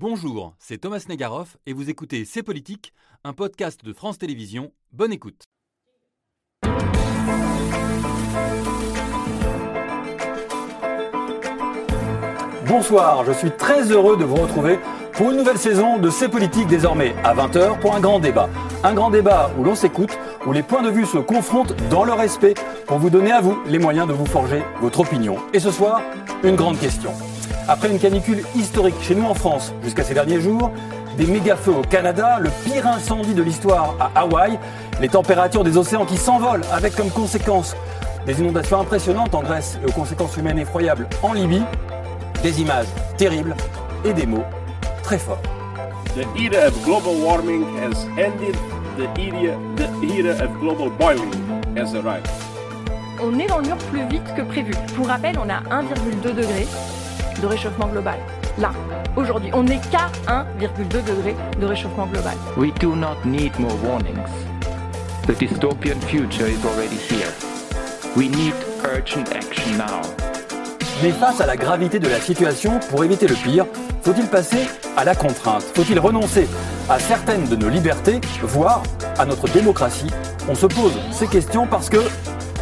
Bonjour, c'est Thomas Negaroff et vous écoutez C'est Politique, un podcast de France Télévisions. Bonne écoute. Bonsoir, je suis très heureux de vous retrouver pour une nouvelle saison de C'est Politique désormais à 20h pour un grand débat. Un grand débat où l'on s'écoute, où les points de vue se confrontent dans le respect pour vous donner à vous les moyens de vous forger votre opinion. Et ce soir, une grande question. Après une canicule historique chez nous en France jusqu'à ces derniers jours, des méga-feux au Canada, le pire incendie de l'histoire à Hawaï, les températures des océans qui s'envolent avec comme conséquence des inondations impressionnantes en Grèce et aux conséquences humaines effroyables en Libye, des images terribles et des mots très forts. The era of global warming has ended. The era, the era of global boiling has arrived. On est dans le mur plus vite que prévu. Pour rappel, on a 1,2 degré de réchauffement global. Là, aujourd'hui, on n'est qu'à 1,2 degré de réchauffement global. We do not need more warnings. The dystopian future is already here. We need urgent action now. Mais face à la gravité de la situation, pour éviter le pire, faut-il passer à la contrainte? Faut-il renoncer à certaines de nos libertés, voire à notre démocratie? On se pose ces questions parce que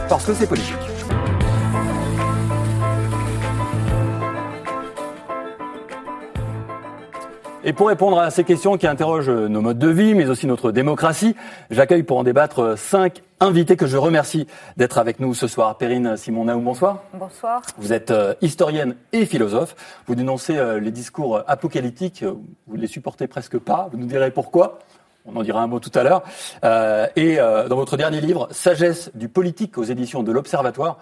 parce que c'est politique. Et pour répondre à ces questions qui interrogent nos modes de vie, mais aussi notre démocratie, j'accueille pour en débattre cinq invités que je remercie d'être avec nous ce soir. Perrine Simon-Naou, bonsoir. Bonsoir. Vous êtes euh, historienne et philosophe. Vous dénoncez euh, les discours apocalyptiques. euh, Vous ne les supportez presque pas. Vous nous direz pourquoi. On en dira un mot tout à l'heure. Euh, et euh, dans votre dernier livre, Sagesse du politique aux éditions de l'Observatoire,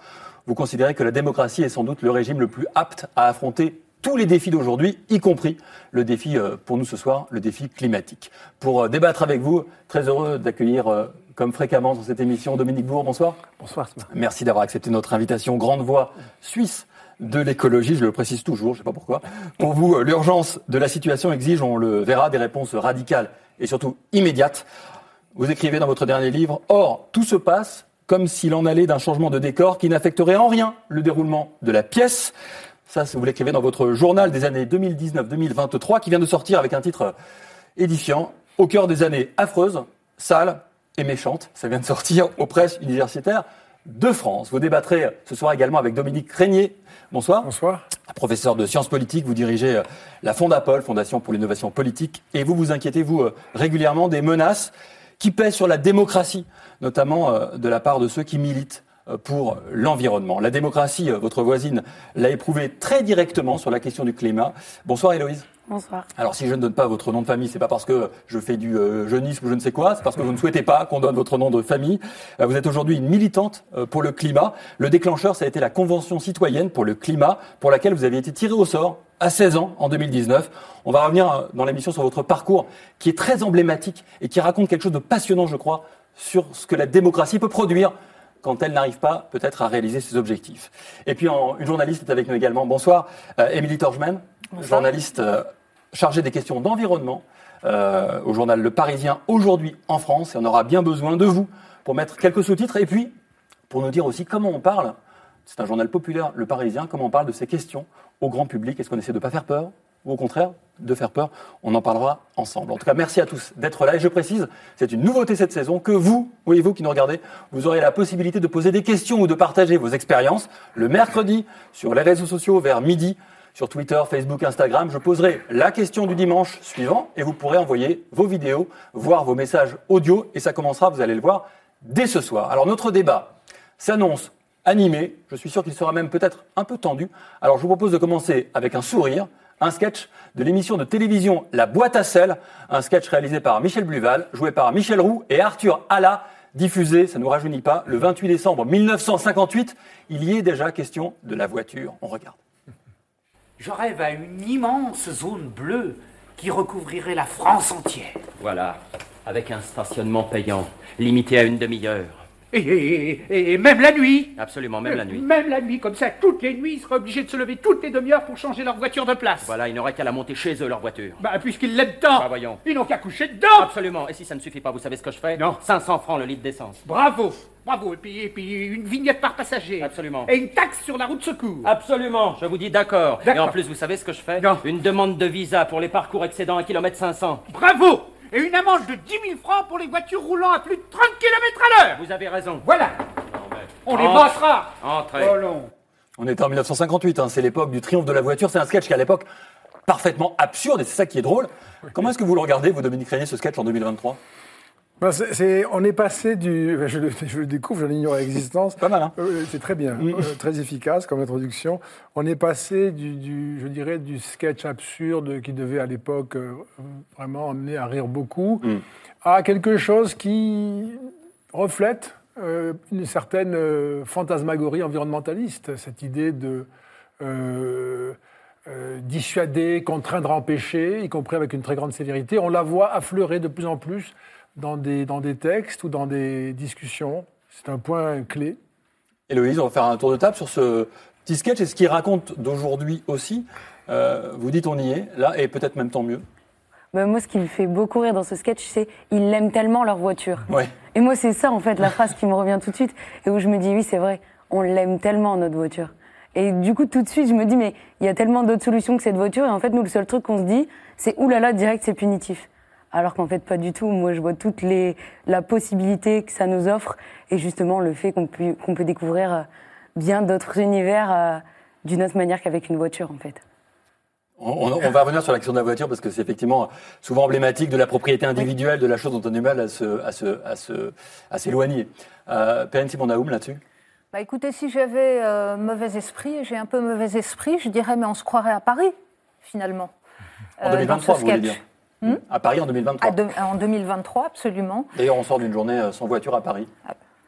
vous considérez que la démocratie est sans doute le régime le plus apte à affronter tous les défis d'aujourd'hui, y compris le défi euh, pour nous ce soir, le défi climatique. Pour euh, débattre avec vous, très heureux d'accueillir, euh, comme fréquemment dans cette émission, Dominique Bourg. Bonsoir. Bonsoir. Merci d'avoir accepté notre invitation. Grande voix suisse de l'écologie, je le précise toujours, je ne sais pas pourquoi. Pour vous, l'urgence de la situation exige, on le verra, des réponses radicales et surtout immédiates. Vous écrivez dans votre dernier livre, Or, tout se passe comme s'il en allait d'un changement de décor qui n'affecterait en rien le déroulement de la pièce. Ça, vous l'écrivez dans votre journal des années 2019-2023 qui vient de sortir avec un titre édifiant, Au cœur des années affreuses, sales et méchantes. Ça vient de sortir aux presses universitaires de France. Vous débattrez ce soir également avec Dominique Régnier. Bonsoir. Bonsoir. Professeur de sciences politiques, vous dirigez euh, la Fondapol, Fondation pour l'innovation politique, et vous vous inquiétez, vous, euh, régulièrement des menaces qui pèsent sur la démocratie, notamment euh, de la part de ceux qui militent pour l'environnement. La démocratie, euh, votre voisine, l'a éprouvé très directement sur la question du climat. Bonsoir Héloïse. Bonsoir. Alors si je ne donne pas votre nom de famille, c'est pas parce que je fais du euh, jeunisme ou je ne sais quoi, c'est parce que vous ne souhaitez pas qu'on donne votre nom de famille. Euh, vous êtes aujourd'hui une militante euh, pour le climat. Le déclencheur, ça a été la Convention citoyenne pour le climat, pour laquelle vous avez été tiré au sort à 16 ans en 2019. On va revenir euh, dans l'émission sur votre parcours qui est très emblématique et qui raconte quelque chose de passionnant, je crois, sur ce que la démocratie peut produire quand elle n'arrive pas peut-être à réaliser ses objectifs. Et puis en- une journaliste est avec nous également. Bonsoir, euh, Émilie Torgeman, journaliste euh, chargée des questions d'environnement euh, au journal Le Parisien aujourd'hui en France. Et on aura bien besoin de vous pour mettre quelques sous-titres et puis pour nous dire aussi comment on parle. C'est un journal populaire, Le Parisien, comment on parle de ces questions au grand public. Est-ce qu'on essaie de ne pas faire peur? Ou au contraire de faire peur On en parlera ensemble. En tout cas, merci à tous d'être là. Et je précise, c'est une nouveauté cette saison que vous, oui, vous qui nous regardez, vous aurez la possibilité de poser des questions ou de partager vos expériences le mercredi sur les réseaux sociaux vers midi sur Twitter, Facebook, Instagram. Je poserai la question du dimanche suivant et vous pourrez envoyer vos vidéos, voir vos messages audio et ça commencera, vous allez le voir, dès ce soir. Alors notre débat s'annonce animé. Je suis sûr qu'il sera même peut-être un peu tendu. Alors je vous propose de commencer avec un sourire, un sketch de l'émission de télévision La boîte à sel, un sketch réalisé par Michel Bluval, joué par Michel Roux et Arthur Alla, diffusé, ça ne nous rajeunit pas, le 28 décembre 1958. Il y est déjà question de la voiture. On regarde. Je rêve à une immense zone bleue qui recouvrirait la France entière. Voilà, avec un stationnement payant, limité à une demi-heure. Et, et- et- et même la nuit. Absolument, même la nuit. Même la nuit, comme ça, toutes les nuits, ils seraient obligés de se lever toutes les demi-heures pour changer leur voiture de place. Voilà, ils n'auraient qu'à la monter chez eux, leur voiture. Bah, puisqu'ils l'aiment tant, Bah, voyons. ils n'ont qu'à coucher dedans. Absolument. Et si ça ne suffit pas, vous savez ce que je fais? Non. 500 francs le litre d'essence. Bravo, bravo. Et puis, et puis une vignette par passager. Absolument. Et une taxe sur la route secours. Absolument, je vous dis d'accord. Et en plus, vous savez ce que je fais? Non. Une demande de visa pour les parcours excédant 1 km 500. Bravo Et une amende de 10 000 francs pour les voitures roulant à plus de 30 km à l'heure. Vous avez raison. Voilà, on les bossera. Entrez. Oh non. On était en 1958, hein, c'est l'époque du triomphe de la voiture. C'est un sketch qui, à l'époque, parfaitement absurde et c'est ça qui est drôle. Comment est-ce que vous le regardez, vous, Dominique Régnier, ce sketch en 2023 Ben, on est passé du. ben, Je, le- je le découvre, j'en ignore l'existence. Pas mal, hein Euh, C'est très bien, euh, très efficace comme introduction. On est passé du, du- je dirais, du sketch absurde qui devait à l'époque euh, vraiment emmener à rire beaucoup, Mm. à quelque chose qui reflète euh, une certaine euh, fantasmagorie environnementaliste, cette idée de euh, euh, dissuader, contraindre, empêcher, y compris avec une très grande sévérité. On la voit affleurer de plus en plus dans des, dans des textes ou dans des discussions. C'est un point clé. Héloïse, on va faire un tour de table sur ce petit sketch et ce qu'il raconte d'aujourd'hui aussi. Euh, vous dites on y est, là, et peut-être même tant mieux. Bah, moi, ce qui me fait beaucoup rire dans ce sketch, c'est ils l'aiment tellement leur voiture. Ouais. Et moi, c'est ça, en fait, la phrase qui me revient tout de suite et où je me dis, oui, c'est vrai, on l'aime tellement, notre voiture. Et du coup, tout de suite, je me dis, mais il y a tellement d'autres solutions que cette voiture. Et en fait, nous, le seul truc qu'on se dit, c'est oulala, direct, c'est punitif. Alors qu'en fait, pas du tout. Moi, je vois toute les, la possibilité que ça nous offre et justement le fait qu'on peut, qu'on peut découvrir euh, bien d'autres univers euh, d'une autre manière qu'avec une voiture, en fait. On, va revenir sur la question de la voiture parce que c'est effectivement souvent emblématique de la propriété individuelle, de la chose dont on a du mal à se, à se, à se, à s'éloigner. Euh, Perrine Simon-Naoum, là-dessus? Bah écoutez, si j'avais euh, mauvais esprit, et j'ai un peu mauvais esprit, je dirais, mais on se croirait à Paris, finalement. En euh, 2023, dans ce vous voulez sketch. Dire À Paris en 2023. À de- en 2023, absolument. D'ailleurs, on sort d'une journée euh, sans voiture à Paris.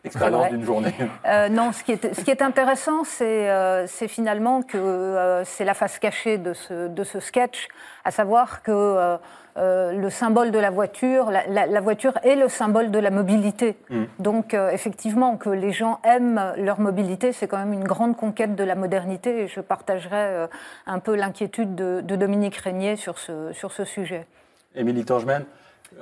Expérience vrai. d'une journée. Euh, non, ce qui est, ce qui est intéressant, c'est euh, finalement que euh, c'est la face cachée de ce, de ce sketch, à savoir que le symbole de la voiture, la, la- la voiture est le symbole de la mobilité. Mm. Donc, effectivement, que les gens aiment leur mobilité, c'est quand même une grande conquête de la modernité. Et je partagerai un peu l'inquiétude de, de Dominique Régnier sur ce, sur ce sujet. Émilie Tangemen,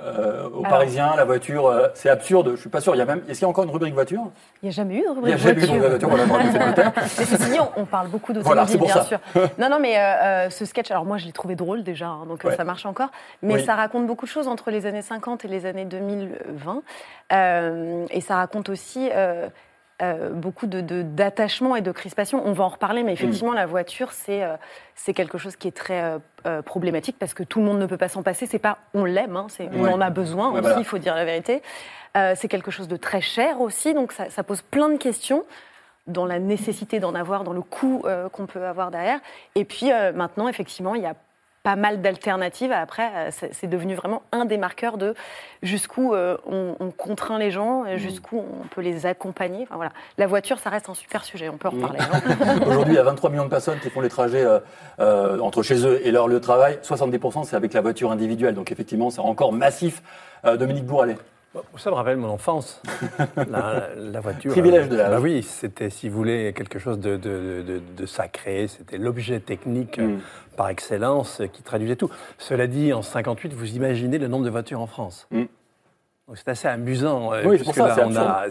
euh, aux Alors- Parisiens, la voiture, euh, c'est absurde. Je suis pas sûr. Il y a même. Est-ce qu'il y a encore une rubrique voiture? Il n'y a jamais eu de Il y rubrique a jamais eu de voiture. rubrique voiture. Voilà. Mais ceci dit, on, on parle beaucoup Voilà, d'automobile, pour bien ça. sûr. Non, non, mais euh, euh, ce sketch, alors moi, je l'ai trouvé drôle déjà, hein, donc Ouais. ça marche encore. Mais Oui. ça raconte beaucoup de choses entre les années 50 et les années 2020. Euh, et ça raconte aussi euh, beaucoup de- de- d'attachement et de crispation. On va en reparler, mais effectivement, la voiture, c'est euh, quelque chose qui est très euh, euh, problématique parce que tout le monde ne peut pas s'en passer. C'est pas on l'aime, hein, c'est on Ouais. en a besoin Ouais, aussi, voilà. il faut dire la vérité. C'est quelque chose de très cher aussi, donc ça, ça pose plein de questions dans la nécessité d'en avoir, dans le coût euh, qu'on peut avoir derrière. Et puis euh, maintenant, effectivement, il y a pas mal d'alternatives. Après, euh, c'est devenu vraiment un des marqueurs de jusqu'où euh, on, on contraint les gens, euh, jusqu'où on peut les accompagner. Enfin, voilà. La voiture, ça reste un super sujet, on peut en Mmh. reparler. hein. Aujourd'hui, il y a 23 millions de personnes qui font les trajets euh, euh, entre chez eux et leur lieu de travail. 70% c'est avec la voiture individuelle. Donc effectivement, c'est encore massif. Euh, Dominique Bourralet. Ça me rappelle mon enfance. La, la voiture. Privilège de l'âge. Bah oui, c'était, si vous voulez, quelque chose de, de- de- de sacré. C'était l'objet technique Mm. par excellence qui traduisait tout. Cela dit, en 58, vous imaginez le nombre de voitures en France. Mm. C'est assez amusant. euh, Oui, pour ça, là, on a,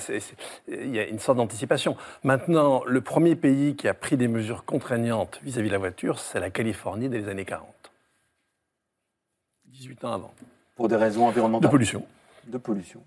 il y a une sorte d'anticipation. Maintenant, le premier pays qui a pris des mesures contraignantes vis-à-vis de la voiture, c'est la Californie des années 40. 18 ans avant. Pour des raisons De environnementales. pollution. De pollution.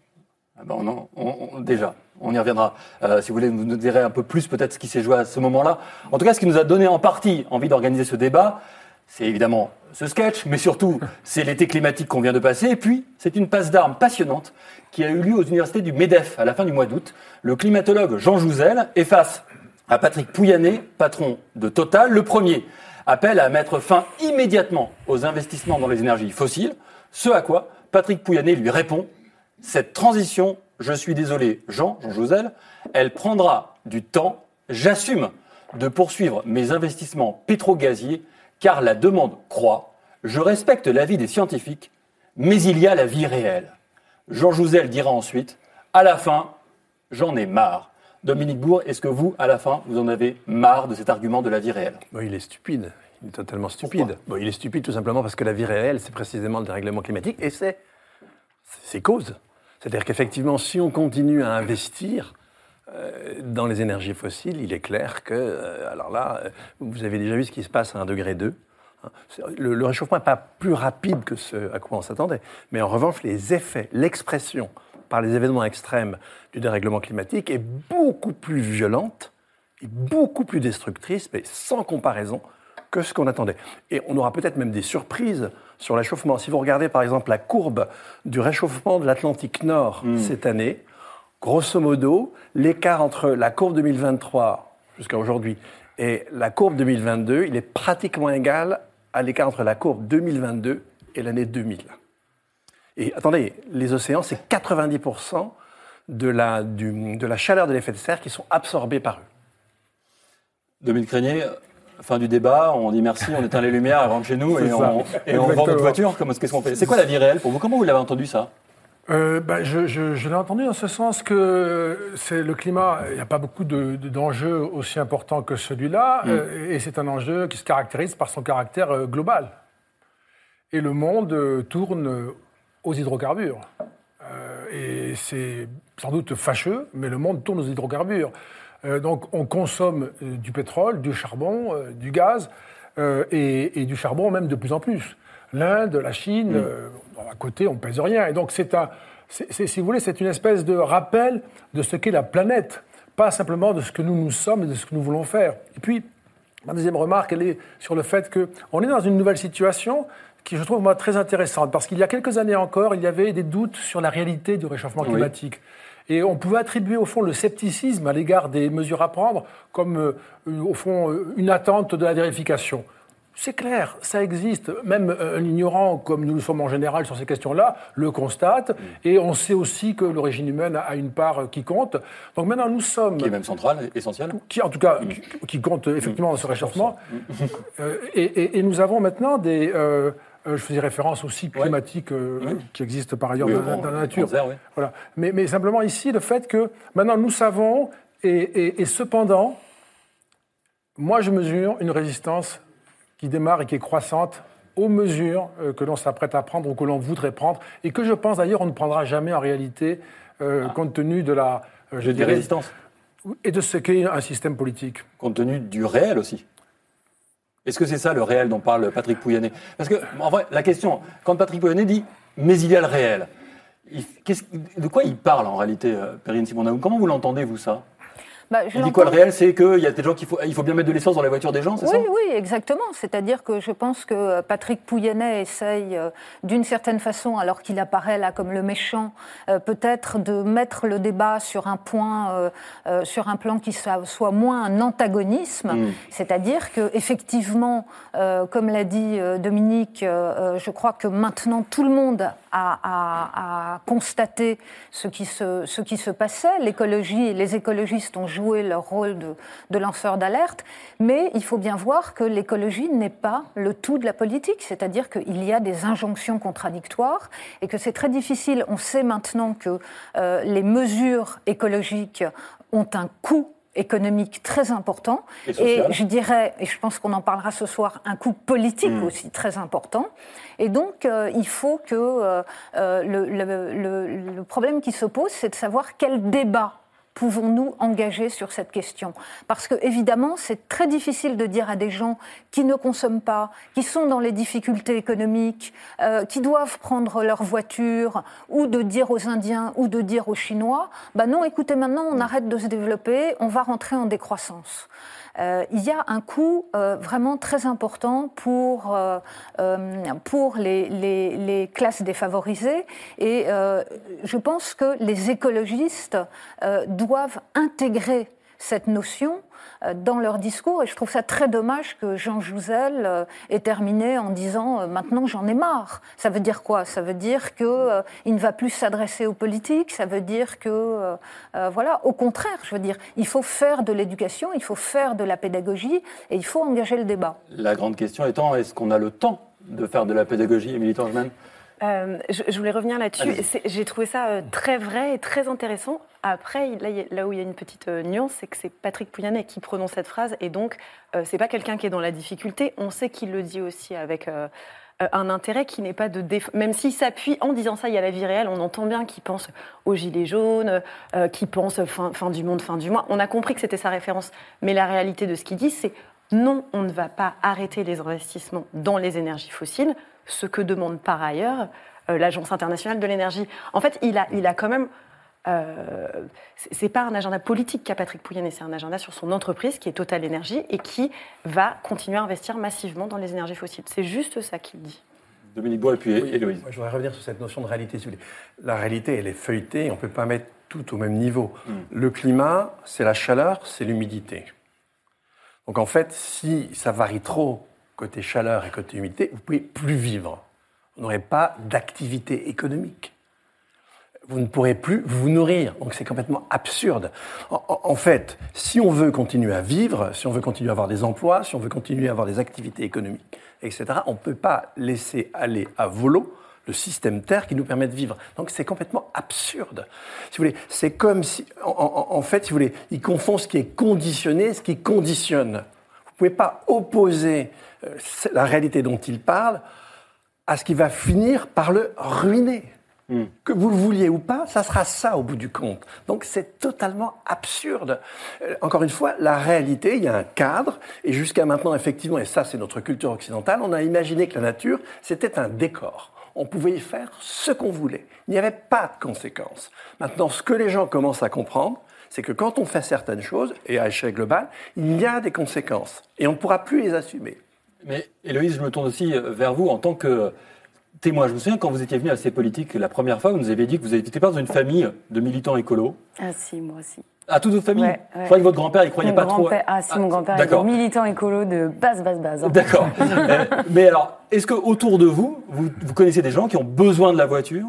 Ah ben, on on- on- déjà, on y reviendra. Euh, si vous voulez, vous nous direz un peu plus peut-être ce qui s'est joué à ce moment-là. En tout cas, ce qui nous a donné en partie envie d'organiser ce débat, c'est évidemment ce sketch, mais surtout, c'est l'été climatique qu'on vient de passer. Et puis, c'est une passe d'armes passionnante qui a eu lieu aux universités du MEDEF à la fin du mois d'août. Le climatologue Jean Jouzel est face à Patrick Pouyanné, patron de Total. Le premier appelle à mettre fin immédiatement aux investissements dans les énergies fossiles, ce à quoi Patrick Pouyanné lui répond cette transition, je suis désolé, Jean, Jean Jouzel, elle prendra du temps. J'assume de poursuivre mes investissements pétro-gaziers car la demande croît. Je respecte l'avis des scientifiques, mais il y a la vie réelle. Jean Jouzel dira ensuite, à la fin, J'en ai marre. Dominique Bourg, est-ce que vous, à la fin, vous en avez marre de cet argument de la vie réelle? Bon, il est stupide. Il est totalement stupide. Bon, il est stupide tout simplement parce que la vie réelle, c'est précisément le dérèglement climatique et c'est ses causes. C'est-à-dire qu'effectivement, si on continue à investir euh, dans les énergies fossiles, il est clair que, euh, alors là, euh, vous avez déjà vu ce qui se passe à 1 degré 2. hein. Le, le réchauffement n'est pas plus rapide que ce à quoi on s'attendait. Mais en revanche, les effets, l'expression par les événements extrêmes du dérèglement climatique est beaucoup plus violente et beaucoup plus destructrice, mais sans comparaison, que ce qu'on attendait. Et on aura peut-être même des surprises sur le réchauffement. Si vous regardez par exemple la courbe du réchauffement de l'Atlantique Nord cette année, grosso modo, l'écart entre la courbe 2023 jusqu'à aujourd'hui et la courbe 2022, il est pratiquement égal à l'écart entre la courbe 2022 et l'année 2000. Et attendez, les océans, c'est 90% de la, du- de la chaleur de l'effet de serre qui sont absorbés par eux. Dominique Régnier, fin du débat, on dit merci, on éteint les lumières, on rentre chez nous et on, et on vend notre voiture. Qu'est-ce qu'on fait C'est quoi la vie réelle pour vous? Comment vous l'avez entendu ça? Euh, ben, je je- je l'ai entendu dans ce sens que c'est le climat. Il n'y a pas beaucoup de- de- d'enjeux aussi importants que celui-là, euh, et c'est un enjeu qui se caractérise par son caractère euh, global. Et le monde tourne aux hydrocarbures. Et c'est sans doute fâcheux, mais le monde tourne aux hydrocarbures. Euh, donc on consomme euh, du pétrole, du charbon, euh, du gaz, et, et du charbon même de plus en plus. L'Inde, la Chine, euh, à côté, on ne pèse rien. Et donc c'est un, c'est- si vous voulez, c'est une espèce de rappel de ce qu'est la planète, pas simplement de ce que nous nous sommes et de ce que nous voulons faire. Et puis, Ma deuxième remarque, elle est sur le fait qu'on est dans une nouvelle situation qui, je trouve, moi, très intéressante. Parce qu'il y a quelques années encore, il y avait des doutes sur la réalité du réchauffement Oui. Et on pouvait attribuer, au fond, le scepticisme à l'égard des mesures à prendre comme, euh, au fond, euh, une attente de la vérification. C'est clair, ça existe. Même euh, un ignorant, comme nous le sommes en général sur ces questions-là, le constate. Et on sait aussi que l'origine humaine a une part qui compte. Donc maintenant, nous sommes Qui est même central, essentiel qui en tout cas qui, qui compte effectivement dans ce réchauffement. Euh, et, et- et nous avons maintenant des, euh, euh, je faisais référence aux cycles climatiques euh, qui existent par ailleurs Oui, dans, bon, dans la nature. oui. Voilà. Mais, mais simplement ici le fait que maintenant nous savons et, et- et cependant, moi je mesure une résistance qui démarre et qui est croissante aux mesures euh, que l'on s'apprête à prendre ou que l'on voudrait prendre et que je pense d'ailleurs on ne prendra jamais en réalité euh, compte tenu de la je Des dirais, résistances. et de ce qu'est un système politique. Compte tenu du réel aussi. Est-ce que c'est ça le réel dont parle Patrick Pouyanné? Parce que, en vrai, la question, quand Patrick Pouyanné dit « mais il y a le réel de quoi il parle en réalité, euh, Perrine Simonaou Comment vous l'entendez, vous, ça? Bah, je dit quoi le réel C'est qu'il y a des gens qu'il faut, il faut bien mettre de l'essence dans les voitures des gens, c'est Oui, ça? oui, exactement. C'est-à-dire que je pense que euh, Patrick Pouyanné essaye, euh, d'une certaine façon, alors qu'il apparaît là comme le méchant, euh, peut-être de mettre le débat sur un point, euh, sur un plan qui soit, soit moins un antagonisme. Mm. C'est-à-dire que effectivement, comme l'a dit Dominique, je crois que maintenant tout le monde a, a- a constaté ce qui se, ce qui se passait. L'écologie, les écologistes ont joué leur rôle de, de lanceur d'alerte, mais il faut bien voir que l'écologie n'est pas le tout de la politique, c'est-à-dire qu'il y a des injonctions contradictoires et que c'est très difficile. On sait maintenant que euh, les mesures écologiques ont un coût économique très important Et je dirais, et je pense qu'on en parlera ce soir, un coût politique Mm. aussi très important. Et donc, euh, il faut que euh, euh, le, le- le- le problème qui se pose, c'est de savoir quel débat pouvons-nous engager sur cette question? Parce que évidemment, c'est très difficile de dire à des gens qui ne consomment pas, qui sont dans les difficultés économiques, euh, qui doivent prendre leur voiture, ou de dire aux Indiens ou de dire aux Chinois, bah non, écoutez, maintenant on arrête de se développer, on va rentrer en décroissance. Euh, il y a un coût euh, vraiment très important pour, euh, euh, pour les, les- classes défavorisées. Et je pense que les écologistes doivent intégrer cette notion euh, dans leur discours et je trouve ça très dommage que Jean Jouzel euh, ait terminé en disant euh, maintenant j'en ai marre. Ça veut dire quoi? Ça veut dire que euh, il ne va plus s'adresser aux politiques. Ça veut dire que voilà, au contraire, je veux dire, il faut faire de l'éducation, il faut faire de la pédagogie et il faut engager le débat. La grande question étant, est-ce qu'on a le temps de faire de la pédagogie, Émilie Tangeman Euh, je, je voulais revenir là-dessus. J'ai trouvé ça euh, très vrai et très intéressant. Après, là, il y a- là où il y a une petite euh, nuance, c'est que c'est Patrick Pouyanné qui prononce cette phrase, et donc c'est pas quelqu'un qui est dans la difficulté. On sait qu'il le dit aussi avec un intérêt qui n'est pas de déf... même s'il s'appuie en disant ça, il y a la vie réelle. On entend bien qu'il pense aux gilets jaunes, qu'il pense fin, fin du monde, fin du mois. On a compris que c'était sa référence, mais la réalité de ce qu'il dit, c'est non, on ne va pas arrêter les investissements dans les énergies fossiles, ce que demande par ailleurs euh, l'Agence internationale de l'énergie. En fait, il a, il a quand même. euh, c'est- pas un agenda politique qu'a Patrick Pouyanné, c'est un agenda sur son entreprise qui est Total Énergie et qui va continuer à investir massivement dans les énergies fossiles. C'est juste ça qu'il dit. Dominique Bois et puis Héloïse. Moi, je voudrais revenir sur cette notion de réalité. si vous voulez. La réalité, elle est feuilletée, on ne peut pas mettre tout au même niveau. Le climat, c'est la chaleur, c'est l'humidité. Donc en fait, si ça varie trop côté chaleur et côté humidité, vous ne pouvez plus vivre. Vous n'aurez pas d'activité économique. Vous ne pourrez plus vous nourrir. Donc c'est complètement absurde. En, fait, si on veut continuer à vivre, si on veut continuer à avoir des emplois, si on veut continuer à avoir des activités économiques, etc., on ne peut pas laisser aller à volo le système Terre qui nous permet de vivre. Donc c'est complètement absurde. Si vous voulez, c'est comme si, en, fait, si vous voulez, il confond ce qui est conditionné et ce qui conditionne. Vous ne pouvez pas opposer euh, la réalité dont il parle à ce qui va finir par le ruiner. Que vous le vouliez ou pas, ça sera ça au bout du compte. Donc c'est totalement absurde. Euh, encore une fois, la réalité, il y a un cadre, et jusqu'à maintenant, effectivement, et ça c'est notre culture occidentale, on a imaginé que la nature, c'était un décor. On pouvait y faire ce qu'on voulait. Il n'y avait pas de conséquences. Maintenant, ce que les gens commencent à comprendre, c'est que quand on fait certaines choses, et à échelle globale, il y a des conséquences. Et on ne pourra plus les assumer. Mais Héloïse, je me tourne aussi euh, vers vous en tant que témoin. Je me souviens quand vous étiez venu à ces politiques la première fois, vous nous aviez dit que vous n'étiez pas dans une famille de militants écolos. Ah si, moi aussi. À toute votre famille Ouais, ouais. Je crois que votre grand-père, il croyait Mon pas trop. Ah si, mon grand-père était D'accord. militant écolo de base, base, base. hein. D'accord. Euh, Mais alors, est-ce que autour de vous, vous, vous connaissez des gens qui ont besoin de la voiture,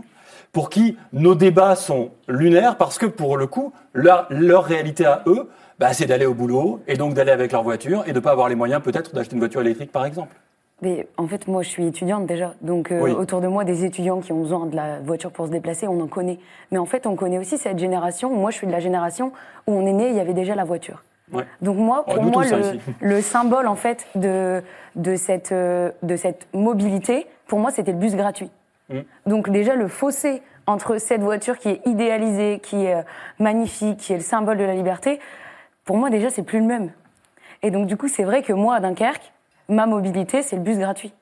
pour qui nos débats sont lunaires, parce que pour le coup, leur, leur réalité à eux, bah, c'est d'aller au boulot et donc d'aller avec leur voiture et de ne pas avoir les moyens peut-être d'acheter une voiture électrique, par exemple. Mais en fait, moi, je suis étudiante déjà. Donc, euh, Oui. autour de moi, des étudiants qui ont besoin de la voiture pour se déplacer, on en connaît. Mais en fait, on connaît aussi cette génération. Moi, je suis de la génération où on est né, il y avait déjà la voiture. Ouais. Donc moi, Oh, pour moi, hein, le, le symbole en fait de de cette euh, de cette mobilité, pour moi, c'était le bus gratuit. Mm. Donc déjà le fossé entre cette voiture qui est idéalisée, qui est euh, magnifique, qui est le symbole de la liberté, pour moi déjà c'est plus le même. Et donc du coup, c'est vrai que moi à Dunkerque, ma mobilité, c'est le bus gratuit.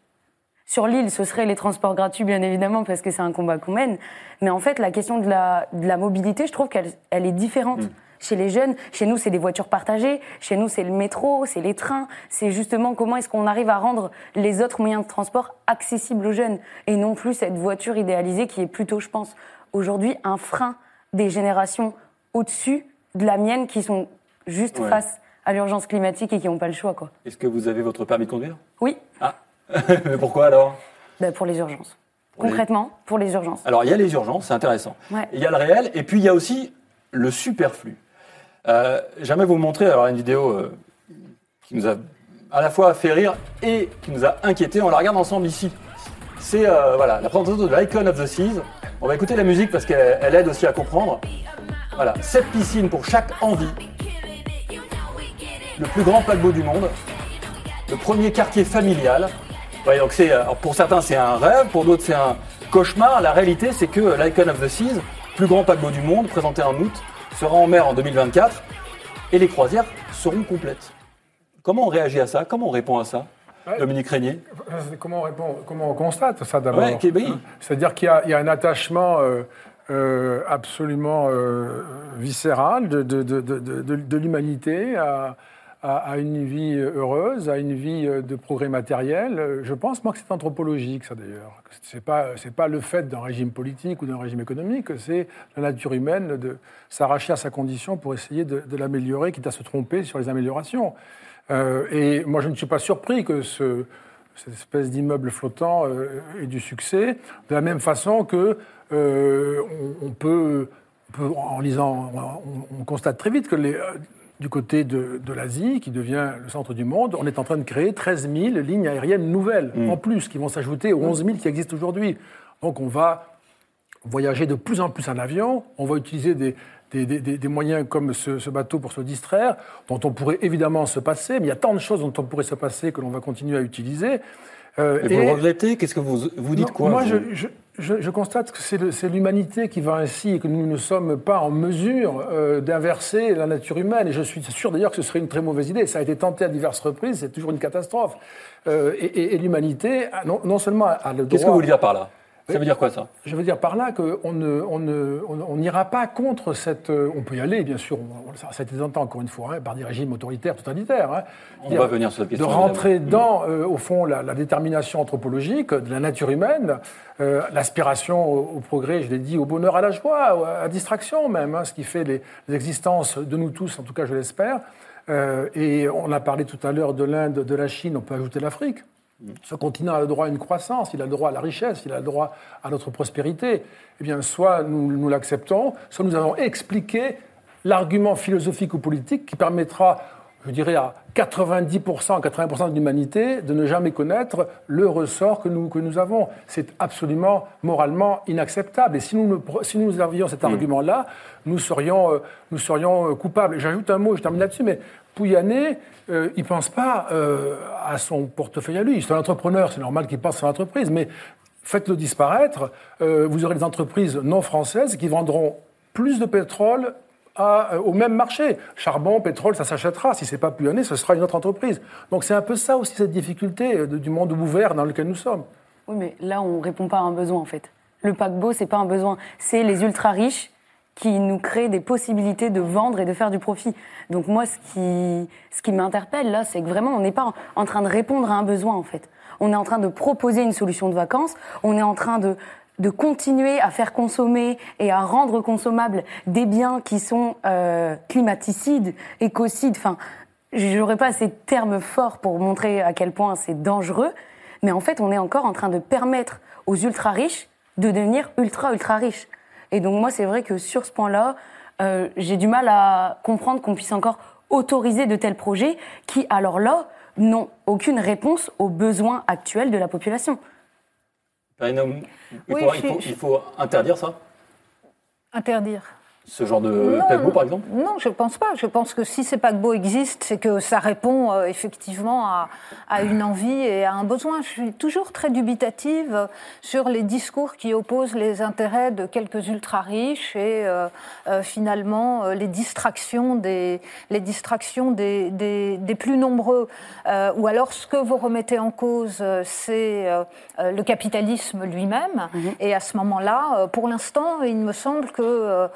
Sur l'île, ce serait les transports gratuits, bien évidemment, parce que c'est un combat qu'on mène. Mais en fait, la question de la, mobilité, je trouve qu'elle elle est différente. Chez les jeunes, chez nous, c'est des voitures partagées. Chez nous, c'est le métro, c'est les trains. C'est justement comment est-ce qu'on arrive à rendre les autres moyens de transport accessibles aux jeunes. Et non plus cette voiture idéalisée qui est plutôt, je pense, aujourd'hui, un frein des générations au-dessus de la mienne qui sont juste Ouais. face à l'urgence climatique et qui n'ont pas le choix, quoi. Est-ce que vous avez votre permis de conduire? Oui, Ah, mais pourquoi alors? Bah, pour les urgences. Pour les- Concrètement, pour les urgences. Alors, il y a les urgences, c'est intéressant. Ouais. Il y a le réel, et puis il y a aussi le superflu. Euh, J'aimerais vous montrer une vidéo euh, qui nous a à la fois fait rire et qui nous a inquiété. On la regarde ensemble ici. C'est euh, voilà, la présentation de l'Icon of the Seas. On va écouter la musique parce qu'elle elle aide aussi à comprendre. Voilà, sept piscines pour chaque envie. Le plus grand paquebot du monde. Le premier quartier familial. Donc c'est, alors pour certains c'est un rêve, pour d'autres c'est un cauchemar. La réalité c'est que l'Icon of the Seas, plus grand paquebot du monde, présenté en août, sera en mer en 2024 et les croisières seront complètes. Comment on réagit à ça? Comment on répond à ça Dominique Régnier? Comment on répond Comment on constate ça d'abord? Ouais, oui. C'est-à-dire qu'il y, a- il y a un attachement euh, euh, absolument euh, viscéral de- de l'humanité à, à, une vie heureuse, à une vie euh, de progrès matériel. Euh, Je pense, moi, que c'est anthropologique, ça d'ailleurs. C'est pas, c'est pas le fait d'un régime politique ou d'un régime économique, c'est la nature humaine de s'arracher à sa condition pour essayer de, l'améliorer, quitte à se tromper sur les améliorations. Euh, et moi, je ne suis pas surpris que ce, cette espèce d'immeuble flottant euh, ait du succès, de la même façon que euh, on, peut, en lisant, on, on constate très vite que les, euh, du côté de, de l'Asie, qui devient le centre du monde, on est en train de créer 13 000 lignes aériennes nouvelles, en plus, qui vont s'ajouter aux 11 000 qui existent aujourd'hui. Donc on va voyager de plus en plus en avion, on va utiliser des, des, des- des moyens comme ce, ce bateau pour se distraire, dont on pourrait évidemment se passer, mais il y a tant de choses dont on pourrait se passer que l'on va continuer à utiliser. Euh, Et vous regrettez? Qu'est-ce que vous, vous dites non, quoi Moi, vous? je, je- je- je constate que c'est l'humanité qui va ainsi et que nous ne sommes pas en mesure euh, d'inverser la nature humaine. Et je suis sûr d'ailleurs que ce serait une très mauvaise idée. Ça a été tenté à diverses reprises, c'est toujours une catastrophe. Euh, et et- et l'humanité, non seulement a le droit... Qu'est-ce que vous voulez dire par là? Ça veut dire quoi ça? Je veux dire par là qu'on ne, on ne, on- on n'ira pas contre cette. euh, On peut y aller, bien sûr. on- Ça, ça a été tenté encore une fois hein, par des régimes autoritaires, totalitaires. hein. On Dire- va venir sur cette question, De rentrer évidemment. dans, euh, au fond, la, la détermination anthropologique de la nature humaine, euh, l'aspiration au, au progrès, je l'ai dit, au bonheur, à la joie, à la distraction même, hein, ce qui fait les, les existences de nous tous, en tout cas, je l'espère. Euh, et on a parlé tout à l'heure de l'Inde, de la Chine, on peut ajouter l'Afrique. Ce continent a le droit à une croissance, il a le droit à la richesse, il a le droit à notre prospérité. Eh bien, soit nous, nous l'acceptons, soit nous avons expliqué l'argument philosophique ou politique qui permettra, je dirais, à 90%, 80% de l'humanité de ne jamais connaître le ressort que nous, que nous avons. C'est absolument moralement inacceptable. Et si nous, si nous avions cet argument-là, nous serions, euh, nous serions euh, coupables. J'ajoute un mot, je termine là-dessus, mais Pouyanné, euh, il ne pense pas euh, à son portefeuille à lui. C'est un entrepreneur, c'est normal qu'il pense à son entreprise, mais faites-le disparaître, euh, vous aurez des entreprises non françaises qui vendront plus de pétrole au même marché. Charbon, pétrole, ça s'achètera. Si ce n'est pas Pouyanné, ce sera une autre entreprise. Donc c'est un peu ça aussi, cette difficulté du monde ouvert dans lequel nous sommes. Oui, mais là, on répond pas à un besoin, en fait. Le paquebot, c'est pas un besoin. C'est les ultra-riches qui nous créent des possibilités de vendre et de faire du profit. Donc moi, ce qui, ce qui m'interpelle, là, c'est que vraiment, on n'est pas en train de répondre à un besoin, en fait. On est en train de proposer une solution de vacances. On est en train de de continuer à faire consommer et à rendre consommables des biens qui sont euh, climaticides, écocides, enfin, j'aurais pas ces termes forts pour montrer à quel point c'est dangereux, mais en fait, on est encore en train de permettre aux ultra riches de devenir ultra ultra riches. Et donc moi, c'est vrai que sur ce point-là, euh, j'ai du mal à comprendre qu'on puisse encore autoriser de tels projets qui, alors là, n'ont aucune réponse aux besoins actuels de la population. Perrine, il, Oui, faut, je il faut- suis- il faut interdire ça? Interdire. Ce genre de Non, paquebot, par exemple? Non, je pense pas. Je pense que si ces paquebots existent, c'est que ça répond euh, effectivement à, à une envie et à un besoin. Je suis toujours très dubitative sur les discours qui opposent les intérêts de quelques ultra riches et euh, euh, finalement les distractions des les distractions des, des, des plus nombreux. Ou alors ce que vous remettez en cause, c'est le capitalisme lui-même. Et à ce moment-là, pour l'instant, il me semble que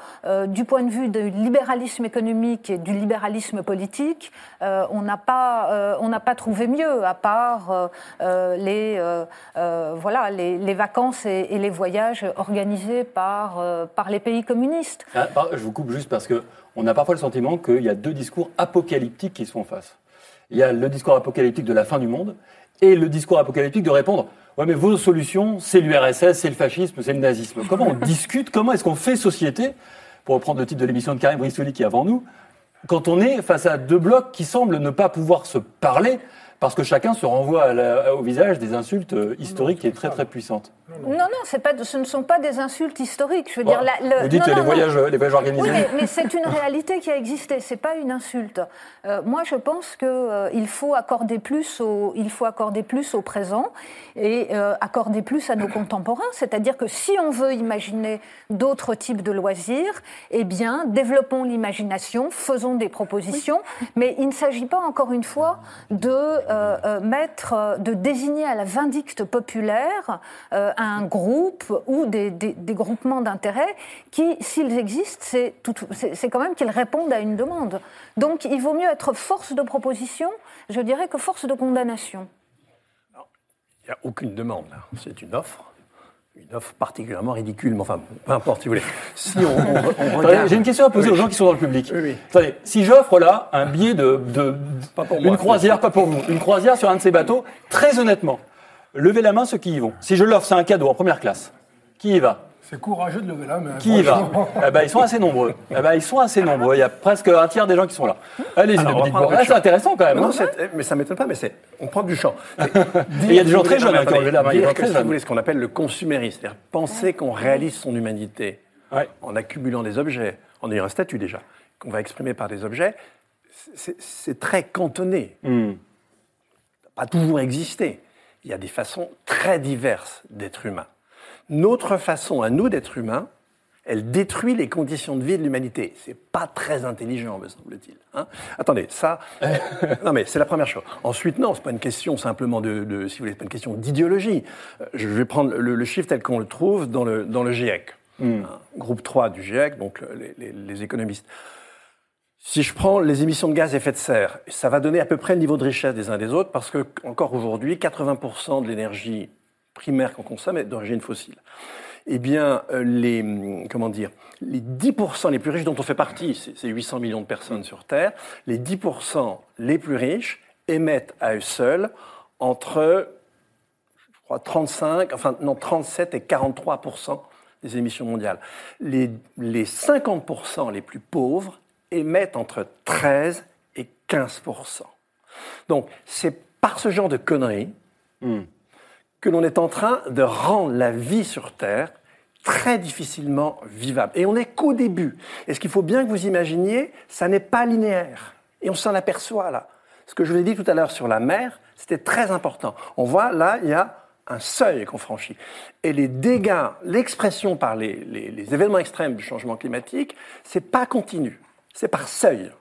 euh, du point de vue du libéralisme économique et du libéralisme politique, euh, on n'a pas, euh, on n'a pas trouvé mieux, à part les, voilà, les, vacances et, les voyages organisés par, par les pays communistes. Ah, Je vous coupe juste parce que on a parfois le sentiment qu'il y a deux discours apocalyptiques qui sont en face. Il y a le discours apocalyptique de la fin du monde et le discours apocalyptique de répondre Ouais, mais vos solutions, c'est l'URSS, c'est le fascisme, c'est le nazisme. Comment on discute? Comment est-ce qu'on fait société Pour reprendre le titre de l'émission de Karim Brissoli qui est avant nous, quand on est face à deux blocs qui semblent ne pas pouvoir se parler parce que chacun se renvoie à la- au visage des insultes euh, historiques et très très puissantes. Non, non, pas, ce ne sont pas des insultes historiques. Je veux Bon, dire, la- le- vous dites non, les, non, non. voyages, les voyages organisés. Oui, mais, mais c'est une réalité qui a existé. C'est pas une insulte. Euh, moi, je pense que euh, il faut accorder plus au, il faut accorder plus au présent et euh, accorder plus à nos contemporains. C'est-à-dire que si on veut imaginer d'autres types de loisirs, eh bien, développons l'imagination, faisons des propositions. Mais il ne s'agit pas, encore une fois, de euh, euh, mettre, euh, de désigner à la vindicte populaire un groupe ou des, des- groupements d'intérêts qui, s'ils existent, c'est quand même qu'ils répondent à une demande. Donc, il vaut mieux être force de proposition, je dirais, que force de condamnation. Il n'y a aucune demande. C'est une offre. Une offre particulièrement ridicule, mais enfin, peu importe si vous voulez. Si on, on- on regarde. J'ai une question à poser Oui. aux gens qui sont dans le public. Oui, oui. Attendez, si j'offre là un billet de, de- pour une moi. croisière, pas pour vous, une croisière sur un de ces bateaux, très honnêtement, levez la main ceux qui y vont. Si je l'offre, c'est un cadeau en première classe. Qui y va? C'est courageux de lever la main. Qui y va eh ben, Ils sont assez nombreux. Eh ben, ils sont assez nombreux. Il y a presque un tiers des gens qui sont là. Allez-y, Ah, c'est intéressant quand même. Non, hein. c'est- mais ça m'étonne pas, mais c'est, on prend du champ. Il y a des gens très jeunes hein, qui ont levé la main. Il y a des Dire gens que, très si vous jeunes. voulez, ce qu'on appelle le consumérisme, c'est-à-dire penser qu'on réalise son humanité Ouais. en accumulant des objets, en ayant un statut déjà, qu'on va exprimer par des objets, c'est, c'est très cantonné. Hmm. pas toujours existé. Il y a des façons très diverses d'être humain. Notre façon à nous d'être humains, elle détruit les conditions de vie de l'humanité. C'est pas très intelligent, me semble-t-il. hein. Attendez, ça, non mais c'est la première chose. Ensuite, non, c'est pas une question simplement de, de- si vous voulez, c'est pas une question d'idéologie. Euh, Je vais prendre le, le chiffre tel qu'on le trouve dans le, dans le GIEC, hein, groupe 3 du GIEC, donc le- les- les- les économistes. Si je prends les émissions de gaz à effet de serre, ça va donner à peu près le niveau de richesse des uns des autres parce que encore aujourd'hui, 80% de l'énergie primaire qu'on consomme est d'origine fossile. Eh bien, euh, les hum, comment dire, les 10% les plus riches dont on fait partie, c'est c'est 800 millions de personnes sur Terre, les 10% les plus riches émettent à eux seuls entre je crois 35, enfin non 37 et 43% des émissions mondiales. Les, les 50% les plus pauvres émettent entre 13 et 15%. Donc c'est par ce genre de conneries que l'on est en train de rendre la vie sur Terre très difficilement vivable. Et on n'est qu'au début. Et ce qu'il faut bien que vous imaginiez, ça n'est pas linéaire. Et on s'en aperçoit là. Ce que je vous ai dit tout à l'heure sur la mer, c'était très important. On voit là, il y a un seuil qu'on franchit. Et les dégâts, l'expression par les, événements extrêmes du changement climatique, c'est pas continu, c'est par seuil.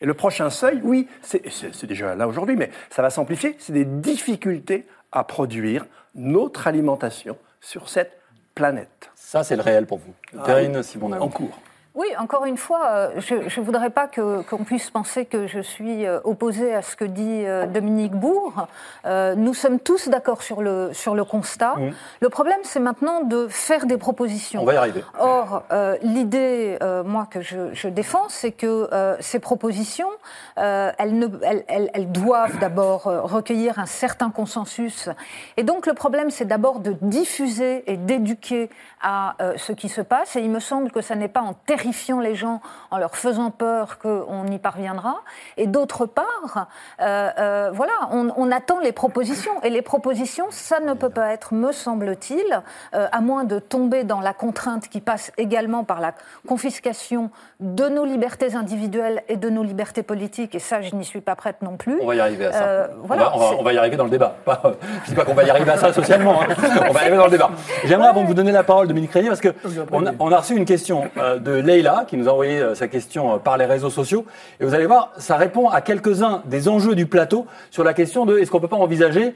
Et le prochain seuil, oui, c'est déjà là aujourd'hui, mais ça va s'amplifier, c'est des difficultés à produire notre alimentation sur cette planète. Ça, c'est le réel pour vous. Ah Perrine oui. Simon En cours. Oui, encore une fois, euh, je ne voudrais pas qu'on puisse penser que je suis euh, opposée à ce que dit euh, Dominique Bourg. Euh, nous sommes tous d'accord sur le, sur le constat. Le problème, c'est maintenant de faire des propositions. On va y arriver. Or, euh, l'idée, euh, moi, que je, je défends, c'est que ces propositions, elles, ne, elles, elles- elles doivent d'abord recueillir un certain consensus. Et donc, le problème, c'est d'abord de diffuser et d'éduquer à ce qui se passe. Et il me semble que ça n'est pas en terrifiant les gens, en leur faisant peur qu'on y parviendra. Et d'autre part, euh, euh, voilà, on, on attend les propositions. Et les propositions, ça ne peut pas être, me semble-t-il, euh, à moins de tomber dans la contrainte qui passe également par la confiscation de nos libertés individuelles et de nos libertés politiques. Et ça, je n'y suis pas prête non plus. On va y arriver à ça. Euh, on, voilà, va, on va- c'est- on va y arriver dans le débat. Pas- je dis pas qu'on va y arriver à ça socialement. hein. On va y arriver dans le débat. J'aimerais, avant de vous donner la parole, Dominique Régnier, parce que on a, on a reçu une question euh, de Leïla, qui nous a envoyé euh, sa question euh, par les réseaux sociaux. Et vous allez voir, ça répond à quelques-uns des enjeux du plateau sur la question de est-ce qu'on peut pas envisager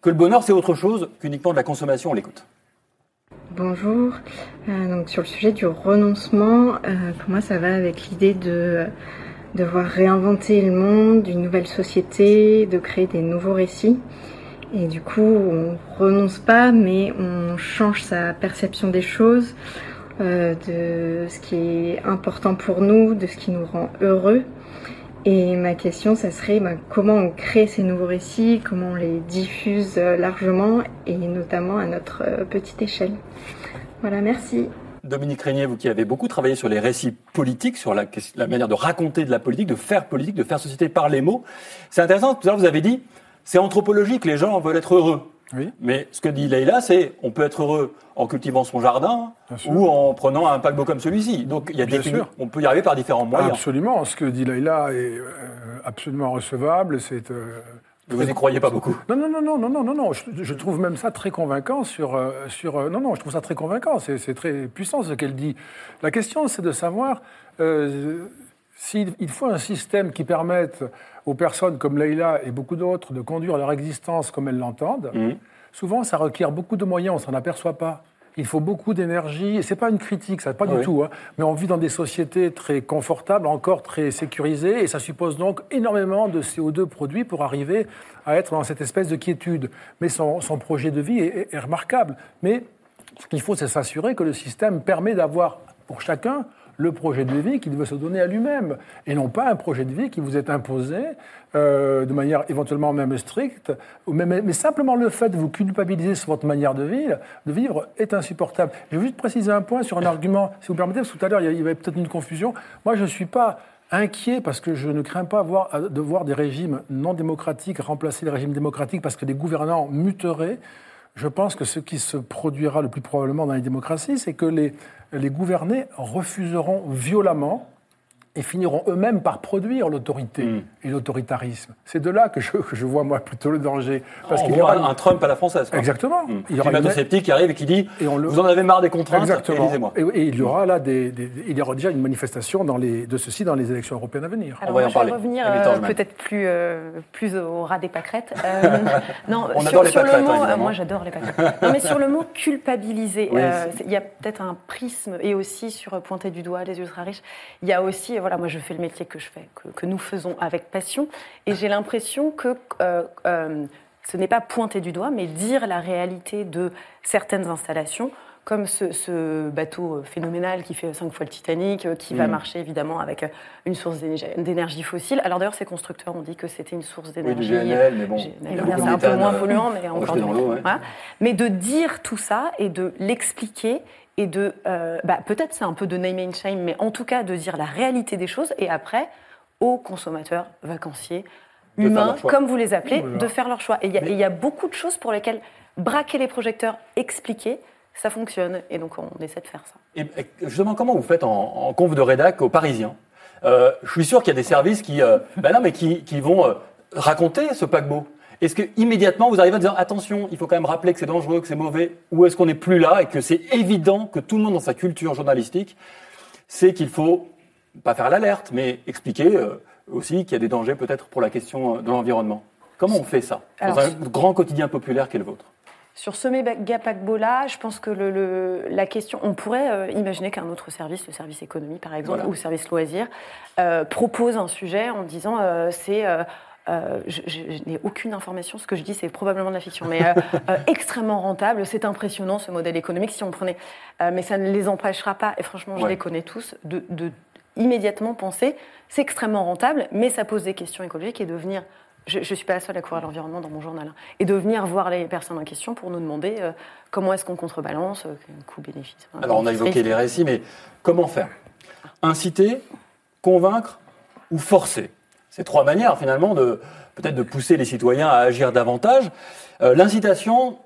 que le bonheur, c'est autre chose qu'uniquement de la consommation? On l'écoute. Bonjour. Euh, donc sur le sujet du renoncement, pour moi ça va avec l'idée de devoir réinventer le monde, une nouvelle société, de créer des nouveaux récits. Et du coup, on renonce pas, mais on change sa perception des choses, euh, de ce qui est important pour nous, de ce qui nous rend heureux. Et ma question, ça serait ben, comment on crée ces nouveaux récits, comment on les diffuse largement et notamment à notre euh, petite échelle. Voilà, merci. Dominique Régnier, vous qui avez beaucoup travaillé sur les récits politiques, sur la, la manière de raconter de la politique, de faire politique, de faire société par les mots. C'est intéressant, tout à l'heure vous avez dit, c'est anthropologique, les gens veulent être heureux. Mais ce que dit Leïla, c'est on peut être heureux en cultivant son jardin ou en prenant un paquebot comme celui-ci. Donc il y a des on peut y arriver par différents moyens. Absolument. Ce que dit Laïla est euh, absolument recevable. C'est. euh, Vous n'y croyez pas beaucoup Non, non, non, non, non, non, non, non. Je, je trouve même ça très convaincant sur, euh, sur. non, non, je trouve ça très convaincant. C'est c'est très puissant ce qu'elle dit. La question, c'est de savoir euh, s'il il faut un système qui permette aux personnes comme Leïla et beaucoup d'autres de conduire leur existence comme elles l'entendent. Souvent, ça requiert beaucoup de moyens. On s'en aperçoit pas. Il faut beaucoup d'énergie. Et c'est pas une critique, ça, pas Oui. du tout. hein. Mais on vit dans des sociétés très confortables, encore très sécurisées, et ça suppose donc énormément de CO2 produits pour arriver à être dans cette espèce de quiétude. Mais son, son projet de vie est, est- est remarquable. Mais ce qu'il faut, c'est s'assurer que le système permet d'avoir pour chacun le projet de vie qu'il veut se donner à lui-même, et non pas un projet de vie qui vous est imposé euh, de manière éventuellement même stricte, mais simplement le fait de vous culpabiliser sur votre manière de vivre, est insupportable. Je veux juste préciser un point sur un argument, si vous me permettez, parce que tout à l'heure il y avait peut-être une confusion. Moi, je ne suis pas inquiet parce que je ne crains pas de voir des régimes non démocratiques remplacer les régimes démocratiques parce que des gouvernants muteraient. Je pense que ce qui se produira le plus probablement dans les démocraties, c'est que les, gouvernés refuseront violemment et finiront eux-mêmes par produire l'autorité Hmm. et l'autoritarisme. C'est de là que je, que je vois, moi, plutôt le danger. Parce qu'il y aura un Trump à la française. quoi. Exactement. Mm. Il y aura une- Climato-sceptique qui arrive et qui dit Et on le- Vous en avez marre des contraintes Exactement. Et, et il y aura là des, des- il y aura déjà une manifestation dans les, de ceci dans les élections européennes à venir. Alors, moi, je vais revenir euh, peut-être plus, euh, plus au ras des pâquerettes. Euh, non, On sur, adore les sur le pâquerettes, mot, hein, euh, moi j'adore les pâquerettes. Non, mais sur le mot culpabiliser, Oui. euh, il y a peut-être un prisme et aussi sur pointer du doigt les ultra riches. Il y a aussi, voilà, moi je fais le métier que je fais, que, que nous faisons avec passion, et j'ai l'impression que euh, euh, ce n'est pas pointer du doigt, mais dire la réalité de certaines installations comme ce, ce bateau euh, phénoménal qui fait cinq fois le Titanic, qui va Mm. marcher évidemment avec une source d'énergie- fossile. Alors d'ailleurs, ces constructeurs ont dit que c'était une source Oui, d'énergie. du GNL, mais bon, c'est de un peu moins polluant, mais encore ouais. Voilà. Mais de dire tout ça et de l'expliquer et de, euh, bah, peut-être c'est un peu de name and shame, mais en tout cas de dire la réalité des choses et après aux consommateurs, vacanciers, humains, comme vous les appelez, de faire leur choix. Et il y, a- y beaucoup de choses pour lesquelles braquer les projecteurs, expliquer, ça fonctionne. Et donc on essaie de faire ça. Et, justement, comment vous faites en, en conf de rédac aux Parisiens? Euh, Je suis sûr qu'il y a des services qui, euh, ben non, mais qui, qui vont euh, raconter ce paquebot. Est-ce que immédiatement vous arrivez à dire attention, il faut quand même rappeler que c'est dangereux, que c'est mauvais, ou est-ce qu'on n'est plus là et que c'est évident que tout le monde dans sa culture journalistique sait qu'il faut pas faire l'alerte, mais expliquer euh, aussi qu'il y a des dangers peut-être pour la question euh, de l'environnement? Comment on fait ça dans Alors, un grand quotidien populaire qu'est le vôtre? Sur ce méga paquebot-là, je pense que le, le- la question, on pourrait euh, imaginer qu'un autre service, le service économie par exemple, Voilà. ou le service loisirs, euh, propose un sujet en disant c'est. Euh, je, je- je n'ai aucune information, ce que je dis c'est probablement de la fiction, mais euh, euh, extrêmement rentable, c'est impressionnant ce modèle économique si on prenait, mais ça ne les empêchera pas, et franchement je Ouais. les connais tous, de, de immédiatement penser c'est extrêmement rentable, mais ça pose des questions écologiques et de venir je ne suis pas la seule à courir l'environnement dans mon journal. hein. Et de venir voir les personnes en question pour nous demander euh, comment est-ce qu'on contrebalance, euh, coût-bénéfice. hein, Alors on a évoqué les récits, mais comment faire? Inciter, convaincre ou forcer? C'est trois manières finalement de peut-être de pousser les citoyens à agir davantage. Euh, L'incitation,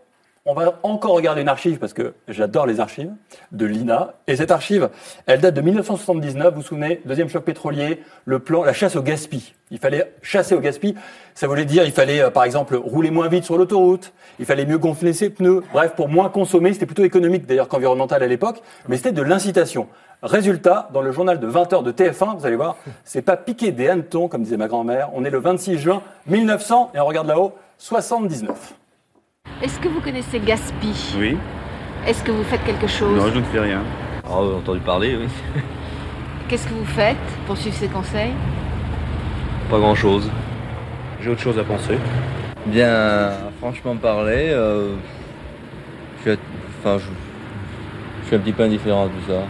on va encore regarder une archive parce que j'adore les archives de l'INA. Et cette archive, elle date de 1979. Vous vous souvenez, deuxième choc pétrolier, le plan, la chasse au gaspille. Il fallait chasser au gaspille. Ça voulait dire, il fallait euh, par exemple rouler moins vite sur l'autoroute. Il fallait mieux gonfler ses pneus. Bref, pour moins consommer. C'était plutôt économique d'ailleurs qu'environnemental à l'époque. Mais c'était de l'incitation. Résultat, dans le journal de 20h de TF1, vous allez voir, c'est pas piqué des hannetons, comme disait ma grand-mère. On est le 26 juin 1900, et on regarde là-haut, 79. Est-ce que vous connaissez Gaspi Oui. Est-ce que vous faites quelque chose? Non, je ne fais rien. Oh, j'ai entendu parler, oui. Qu'est-ce que vous faites pour suivre ces conseils? Pas grand-chose. J'ai autre chose à penser. Bien, franchement parler, euh, je, suis, enfin, je, je suis un petit peu indifférent à tout ça.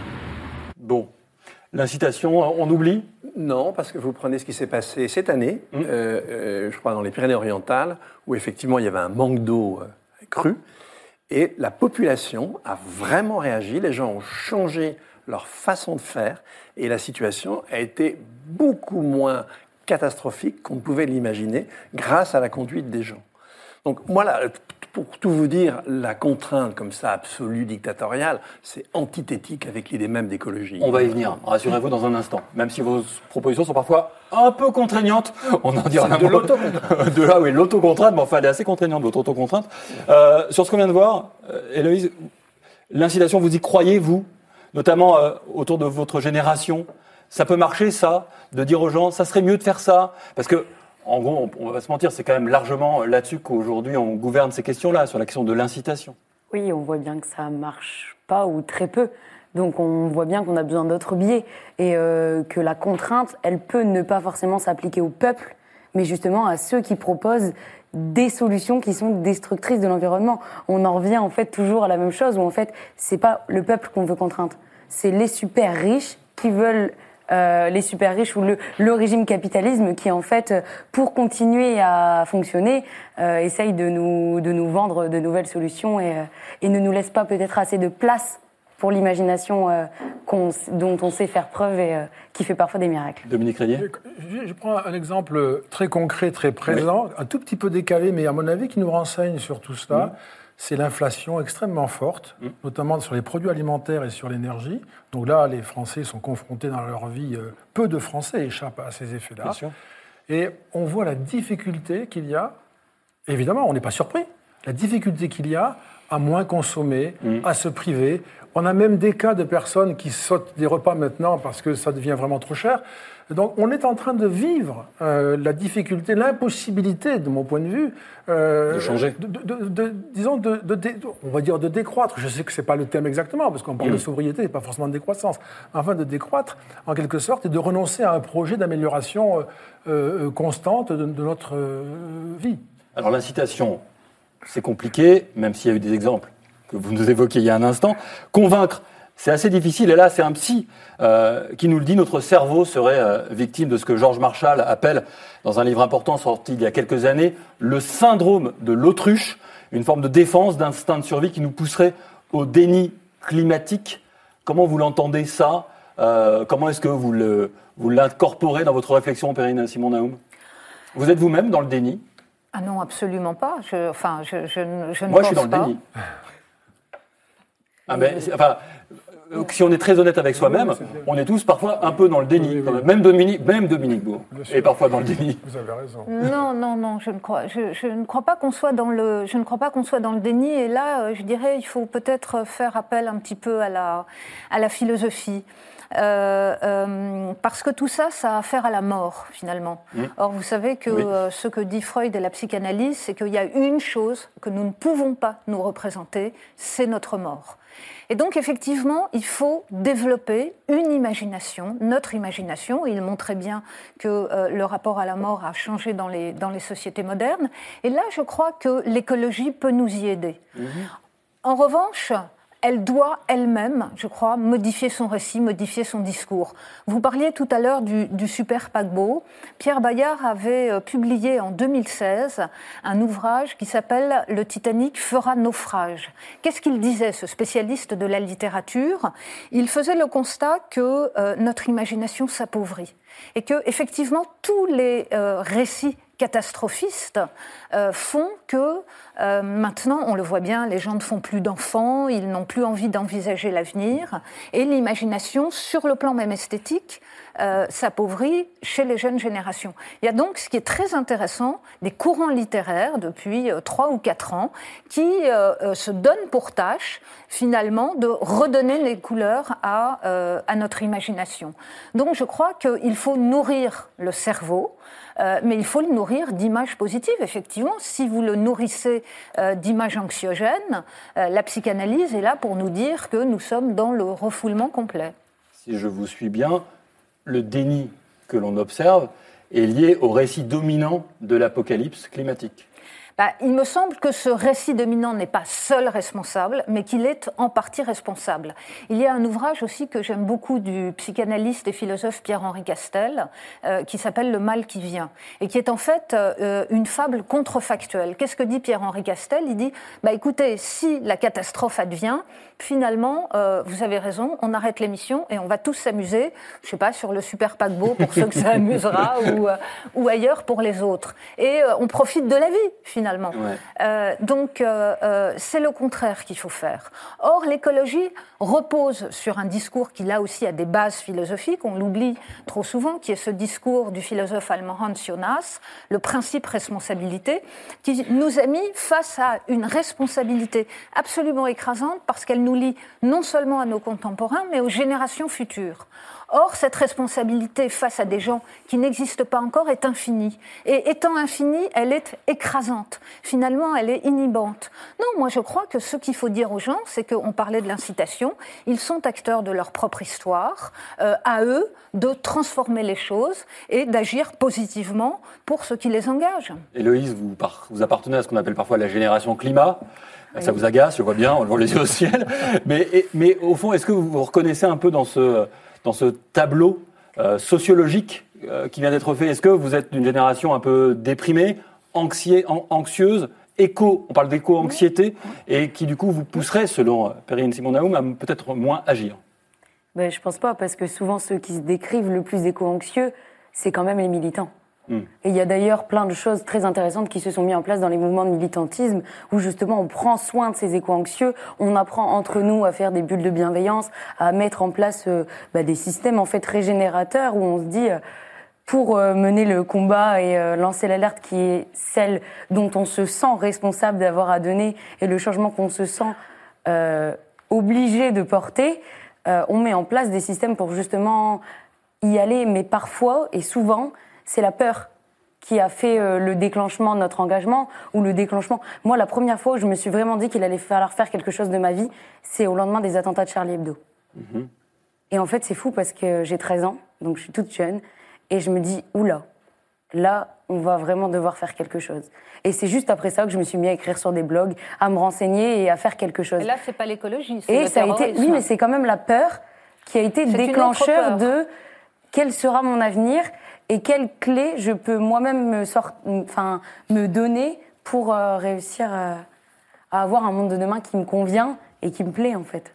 Bon, l'incitation, on oublie? Non, parce que vous prenez ce qui s'est passé cette année, euh, euh, je crois dans les Pyrénées-Orientales, où effectivement il y avait un manque d'eau euh, cru, et la population a vraiment réagi, les gens ont changé leur façon de faire, et la situation a été beaucoup moins catastrophique qu'on ne pouvait l'imaginer grâce à la conduite des gens. Donc voilà, pour tout vous dire, la contrainte comme ça absolue, dictatoriale, c'est antithétique avec l'idée même d'écologie. On va y venir, rassurez-vous dans un instant. Même si vos propositions sont parfois un peu contraignantes, on en dira un de l'autocontrainte. De là, oui, l'autocontrainte, mais enfin, elle est assez contraignante, votre autocontrainte. Euh, sur ce qu'on vient de voir, euh, Héloïse, l'incitation, vous y croyez, vous Notamment euh, autour de votre génération Ça peut marcher, ça De dire aux gens, ça serait mieux de faire ça Parce que, en gros, on, va pas se mentir, c'est quand même largement là-dessus qu'aujourd'hui on gouverne ces questions-là, sur la question de l'incitation. Oui, on voit bien que ça marche pas ou très peu. Donc on voit bien qu'on a besoin d'autres biais et euh, que la contrainte, elle peut ne pas forcément s'appliquer au peuple, mais justement à ceux qui proposent des solutions qui sont destructrices de l'environnement. On en revient en fait toujours à la même chose où en fait c'est pas le peuple qu'on veut contraindre, c'est les super riches qui veulent euh, les super riches ou le, le régime capitalisme qui en fait, euh, pour continuer à fonctionner, euh, essaye de nous, de nous vendre de nouvelles solutions et, euh, et ne nous laisse pas peut-être assez de place pour l'imagination euh, dont on sait faire preuve et euh, qui fait parfois des miracles. Dominique Rayet Je, je prends un exemple très concret, très présent, un tout petit peu décalé, mais à mon avis qui nous renseigne sur tout cela. C'est l'inflation extrêmement forte, notamment sur les produits alimentaires et sur l'énergie. Donc là, les Français sont confrontés dans leur vie, euh, peu de Français échappent à ces effets-là. Et on voit la difficulté qu'il y a, évidemment, on n'est pas surpris, la difficulté qu'il y a à moins consommer, à se priver. On a même des cas de personnes qui sautent des repas maintenant parce que ça devient vraiment trop cher. Donc on est en train de vivre euh, la difficulté, l'impossibilité, de mon point de vue, euh, De changer. de- de- de- de- disons, de, on va dire de décroître. Je sais que c'est pas le thème exactement, parce qu'on parle Mm. de sobriété, et pas forcément de décroissance. Enfin, de décroître, en quelque sorte, et de renoncer à un projet d'amélioration euh, constante de, notre vie. Alors l'incitation, c'est compliqué, même s'il y a eu des exemples que vous nous évoquiez il y a un instant. Convaincre, c'est assez difficile. Et là, c'est un psy euh, qui nous le dit. Notre cerveau serait euh, victime de ce que Georges Marshall appelle, dans un livre important sorti il y a quelques années, le syndrome de l'autruche, une forme de défense, d'instinct de survie qui nous pousserait au déni climatique. Comment vous l'entendez ça Euh, Comment est-ce que vous le- vous l'incorporez dans votre réflexion, Perrine Simon Naoum Vous êtes vous-même dans le déni? Ah non, absolument pas. Je, enfin, je, je ne- je ne Moi, pense je suis dans le pas. déni. Ah, enfin, si on est très honnête avec soi-même, on est tous parfois un peu dans le déni. même. Même Dominique, même Dominique Beau est parfois dans le déni. Vous avez raison. Non, non, non, je ne crois, je, je ne crois pas qu'on soit dans le, je ne crois pas qu'on soit dans le déni. Et là, euh, je dirais, il faut peut-être faire appel un petit peu à la, à la philosophie. Euh, euh, parce que tout ça, ça a affaire à la mort, finalement. Mm. Or, vous savez que Oui. euh, ce que dit Freud et la psychanalyse, c'est qu'il y a une chose que nous ne pouvons pas nous représenter, c'est notre mort. Et donc, effectivement, il faut développer une imagination, notre imagination. Il montrait bien que euh, le rapport à la mort a changé dans les, dans les sociétés modernes. Et là, je crois que l'écologie peut nous y aider. En revanche, elle doit elle-même, je crois, modifier son récit, modifier son discours. Vous parliez tout à l'heure du, du super paquebot. Pierre Bayard avait euh, publié en 2016 un ouvrage qui s'appelle Le Titanic fera naufrage. Qu'est-ce qu'il disait, ce spécialiste de la littérature? Il faisait le constat que euh, notre imagination s'appauvrit et que, effectivement, tous les euh, récits catastrophistes euh, font que euh, maintenant, on le voit bien, les gens ne font plus d'enfants, ils n'ont plus envie d'envisager l'avenir, et l'imagination, sur le plan même esthétique, euh, s'appauvrit chez les jeunes générations. Il y a donc, ce qui est très intéressant, des courants littéraires depuis trois ou quatre ans qui se donnent pour tâche, finalement, de redonner les couleurs à notre imagination. Donc, je crois qu'il faut nourrir le cerveau, euh, mais il faut le nourrir d'images positives. Effectivement, si vous le nourrissez euh, d'images anxiogènes, euh, la psychanalyse est là pour nous dire que nous sommes dans le refoulement complet. Si je vous suis bien, le déni que l'on observe est lié au récit dominant de l'apocalypse climatique. Bah, il me semble que ce récit dominant n'est pas seul responsable, mais qu'il est en partie responsable. Il y a un ouvrage aussi que j'aime beaucoup du psychanalyste et philosophe Pierre-Henri Castel, euh, qui s'appelle Le mal qui vient, et qui est en fait euh, une fable contrefactuelle. Qu'est-ce que dit Pierre-Henri Castel? Il dit, bah, écoutez, si la catastrophe advient, finalement, euh, vous avez raison, on arrête l'émission et on va tous s'amuser, je sais pas, sur le super paquebot pour ceux que ça amusera, ou, euh, ou ailleurs pour les autres. Et euh, on profite de la vie, finalement. Donc, c'est le contraire qu'il faut faire. Or, l'écologie repose sur un discours qui, là aussi, a des bases philosophiques, on l'oublie trop souvent, qui est ce discours du philosophe allemand Hans Jonas, le principe responsabilité, qui nous a mis face à une responsabilité absolument écrasante parce qu'elle nous lie non seulement à nos contemporains, mais aux générations futures. Or, cette responsabilité face à des gens qui n'existent pas encore est infinie. Et étant infinie, elle est écrasante. Finalement, elle est inhibante. Non, moi je crois que ce qu'il faut dire aux gens, c'est qu'on parlait de l'incitation, ils sont acteurs de leur propre histoire, euh, à eux de transformer les choses et d'agir positivement pour ce qui les engage. Héloïse, vous, vous appartenez à ce qu'on appelle parfois la génération climat. Ça vous agace, je vois bien, on le voit les yeux au ciel. Mais, mais au fond, est-ce que vous vous reconnaissez un peu dans ce, dans ce tableau euh, sociologique euh, qui vient d'être fait Est-ce que vous êtes d'une génération un peu déprimée, an- anxieuse, éco, on parle d'éco-anxiété, et qui du coup vous pousserait, selon euh, Perrine Simon-Naoum, à peut-être moins agir? Ben, je pense pas, parce que souvent ceux qui se décrivent le plus éco-anxieux, c'est quand même les militants. Hmm. Et il y a d'ailleurs plein de choses très intéressantes qui se sont mises en place dans les mouvements de militantisme, où justement on prend soin de ces éco-anxieux, on apprend entre nous à faire des bulles de bienveillance, à mettre en place euh, bah, des systèmes en fait régénérateurs, où on se dit, euh, pour euh, mener le combat et lancer l'alerte qui est celle dont on se sent responsable d'avoir à donner, et le changement qu'on se sent obligé de porter, on met en place des systèmes pour justement y aller, mais parfois et souvent, c'est la peur qui a fait euh, le déclenchement de notre engagement ou le déclenchement. Moi, la première fois où je me suis vraiment dit qu'il allait falloir faire quelque chose de ma vie, c'est au lendemain des attentats de Charlie Hebdo. Et en fait, c'est fou parce que j'ai 13 ans, donc je suis toute jeune, et je me dis, oula, là, on va vraiment devoir faire quelque chose. Et c'est juste après ça que je me suis mis à écrire sur des blogs, à me renseigner et à faire quelque chose. Et là, c'est pas l'écologie, c'est ça a été, oui, mais c'est quand même la peur qui a été déclencheur de quel sera mon avenir et quelle clé je peux moi-même me, sort- enfin, me donner pour euh, réussir à, à avoir un monde de demain qui me convient et qui me plaît en fait?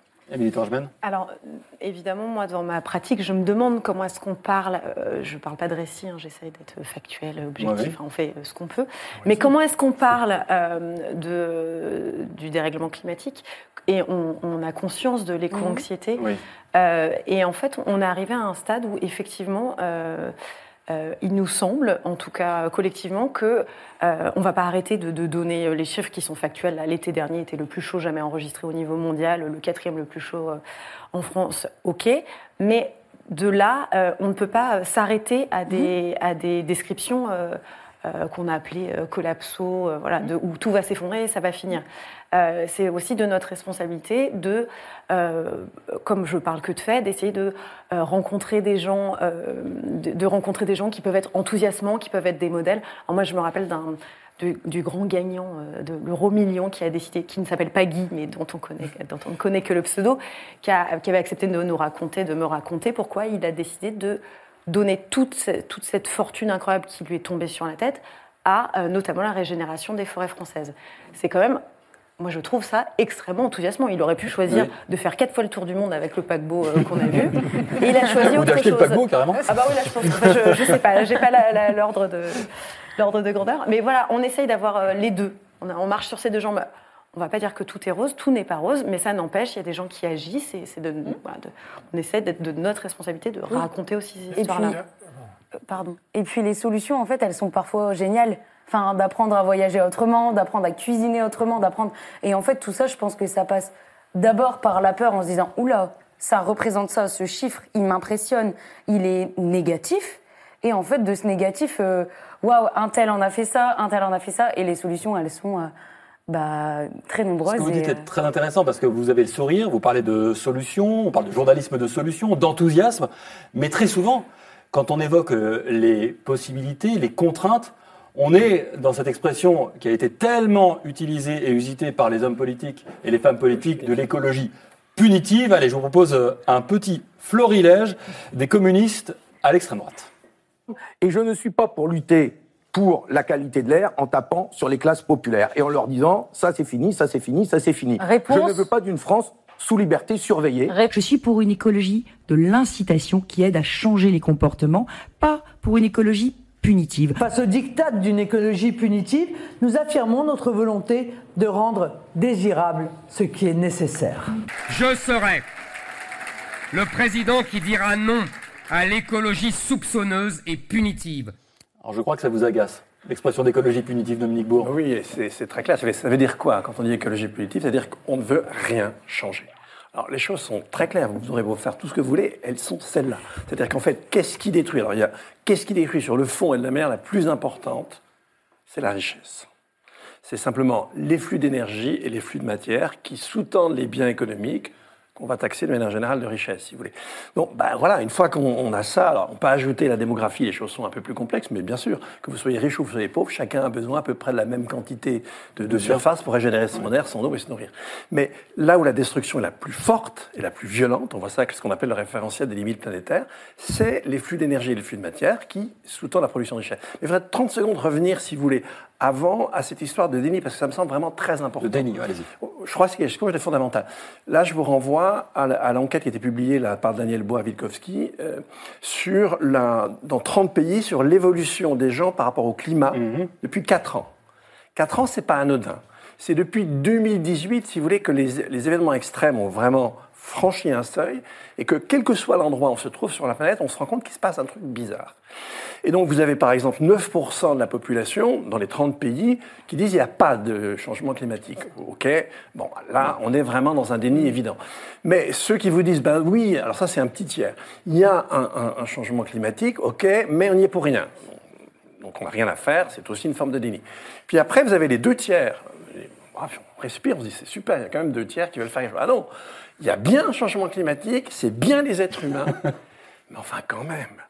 Alors, euh, évidemment, moi, dans ma pratique, je me demande comment est-ce qu'on parle. euh, je ne parle pas de récit, hein, j'essaye d'être factuel, objectif, Ouais, ouais. on fait euh, ce qu'on peut. Mais comment est-ce qu'on parle euh, de, du dérèglement climatique? Et on, on a conscience de l'éco-anxiété. Oui. Euh, et en fait, on est arrivé à un stade où, effectivement, euh, euh, il nous semble, en tout cas collectivement, que euh, on va pas arrêter de, de donner les chiffres qui sont factuels. L'été dernier était le plus chaud jamais enregistré au niveau mondial, le quatrième le plus chaud euh, en France. Ok, mais de là, euh, on ne peut pas s'arrêter à des, à des descriptions. euh, euh, qu'on a appelées euh, collapso, euh, voilà, de, où tout va s'effondrer et ça va finir. Euh, c'est aussi de notre responsabilité de, euh, comme je parle que de fait, d'essayer de euh, rencontrer des gens, de, rencontrer des gens qui peuvent être enthousiasmants, qui peuvent être des modèles. Alors moi, je me rappelle du, grand gagnant de l'euro million qui a décidé, qui ne s'appelle pas Guy, mais dont on connaît, dont on ne connaît que le pseudo, qui, avait accepté de nous raconter, de me raconter pourquoi il a décidé de donner toute, ce- toute cette fortune incroyable qui lui est tombée sur la tête à notamment la régénération des forêts françaises. C'est quand même, moi je trouve ça extrêmement enthousiasmant. Il aurait pu choisir Oui. de faire quatre fois le tour du monde avec le paquebot euh, qu'on a vu, et il a choisi Ou autre chose. le paquebot, carrément. Ah bah oui, là je pense, enfin, je, je sais pas, j'ai pas l'ordre de l'ordre de grandeur, mais voilà, on essaye d'avoir euh, les deux. On, a- on marche sur ces deux jambes. On va pas dire que tout est rose, tout n'est pas rose, mais ça n'empêche, il y a des gens qui agissent et c'est de, voilà, de- on essaie d'être de notre responsabilité de Oui. raconter aussi ces Et puis, histoires-là. pardon. Et puis les solutions, en fait, elles sont parfois géniales. Enfin, d'apprendre à voyager autrement, d'apprendre à cuisiner autrement, d'apprendre. Et en fait, tout ça, je pense que ça passe d'abord par la peur en se disant oula, ça représente ça, ce chiffre, il m'impressionne, il est négatif. Et en fait, de ce négatif, euh, waouh, un tel en a fait ça, un tel en a fait ça, et les solutions, elles sont euh, bah, très Ce nombreuses. que vous dites est très intéressant parce que vous avez le sourire, vous parlez de solutions, on parle de journalisme de solutions, d'enthousiasme, mais très souvent, quand on évoque euh, les possibilités, les contraintes, on est dans cette expression qui a été tellement utilisée et usitée par les hommes politiques et les femmes politiques de l'écologie punitive. Allez, je vous propose euh, un petit florilège des communistes à l'extrême droite. Et je ne suis pas pour lutter pour la qualité de l'air en tapant sur les classes populaires et en leur disant ça c'est fini, ça c'est fini, ça c'est fini. Réponse. Je ne veux pas d'une France sous liberté surveillée. Je suis pour une écologie de l'incitation qui aide à changer les comportements, pas pour une écologie punitive. Face au diktat d'une écologie punitive, nous affirmons notre volonté de rendre désirable ce qui est nécessaire. Je serai le président qui dira non à l'écologie soupçonneuse et punitive. Alors je crois que ça vous agace, l'expression d'écologie punitive, Dominique Bourg. Oui, c'est très clair. Ça veut, ça veut dire quoi quand on dit écologie punitive? C'est-à-dire qu'on ne veut rien changer. Alors les choses sont très claires. Vous aurez beau faire tout ce que vous voulez, elles sont celles-là. C'est-à-dire qu'en fait, qu'est-ce qui détruit? Alors il y a qu'est-ce qui détruit sur le fond et de la mer la plus importante? C'est la richesse. C'est simplement les flux d'énergie et les flux de matière qui sous-tendent les biens économiques, qu'on va taxer de manière générale de richesse, si vous voulez. Donc, ben voilà, une fois qu'on on a ça, alors on peut ajouter la démographie, les choses sont un peu plus complexes, mais bien sûr, que vous soyez riche ou que vous soyez pauvre, chacun a besoin à peu près de la même quantité de, de surface pour régénérer son air, son eau et se nourrir. Mais là où la destruction est la plus forte et la plus violente, on voit ça avec ce qu'on appelle le référentiel des limites planétaires, c'est les flux d'énergie et les flux de matière qui sous-tendent la production de richesse. Mais il faudrait 30 secondes revenir, si vous voulez, avant à cette histoire de déni, parce que ça me semble vraiment très important. Le déni, allez-y. Je crois que c'est quelque chose de fondamental. Là, je vous renvoie à l'enquête qui a été publiée là, par Daniel Bois-Wilkowski euh, sur la, dans 30 pays sur l'évolution des gens par rapport au climat depuis 4 ans. 4 ans, c'est pas anodin. C'est depuis 2018, si vous voulez, que les, les événements extrêmes ont vraiment franchi un seuil et que quel que soit l'endroit où on se trouve sur la planète, on se rend compte qu'il se passe un truc bizarre. Et donc vous avez par exemple 9% de la population dans les 30 pays qui disent il n'y a pas de changement climatique. Ok, bon là on est vraiment dans un déni évident. Mais ceux qui vous disent ben oui, alors ça c'est un petit tiers, il y a un, changement climatique, ok, mais on n'y est pour rien. Donc on n'a rien à faire, c'est aussi une forme de déni. Puis après vous avez les deux tiers. Bref, on respire, on se dit c'est super, il y a quand même deux tiers qui veulent faire. Ah non, il y a bien un changement climatique, c'est bien les êtres humains, mais enfin quand même,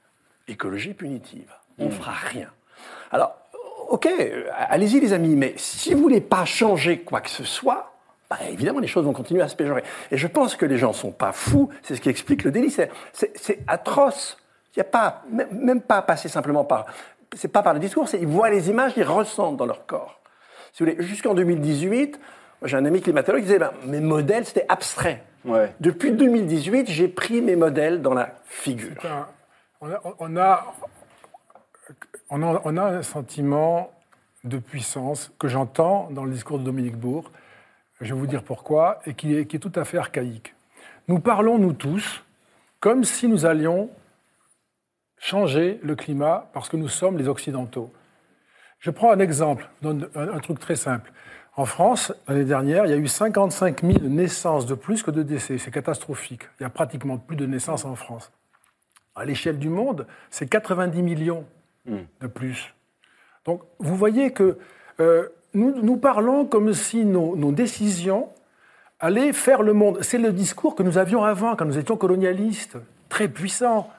écologie punitive, on ne fera rien. Alors, ok, allez-y les amis, mais si vous voulez pas changer quoi que ce soit, bah, évidemment les choses vont continuer à se péjorer. Et je pense que les gens sont pas fous, c'est ce qui explique le délit, c'est- atroce. Il n'y a pas, même, pas à passer simplement par, c'est pas par le discours, c'est ils voient les images, ils ressentent dans leur corps. Si vous voulez, jusqu'en 2018, moi, j'ai un ami climatologue qui disait, ben, mes modèles c'était abstrait. Depuis 2018, j'ai pris mes modèles dans la figure. Un- on, a, on, a, on, a, on a un sentiment de puissance que j'entends dans le discours de Dominique Bourg. Je vais vous dire pourquoi, et qui est, qui est tout à fait archaïque. Nous parlons, nous tous, comme si nous allions changer le climat parce que nous sommes les Occidentaux. Je prends un exemple, donne un, un truc très simple. En France, l'année dernière, il y a eu 55 000 naissances de plus que de décès. C'est catastrophique. Il y a pratiquement plus de naissances en France. À l'échelle du monde, c'est 90 millions de plus. Donc, vous voyez que euh, nous, nous parlons comme si nos, nos décisions allaient faire le monde. C'est le discours que nous avions avant, quand nous étions colonialistes, très puissants.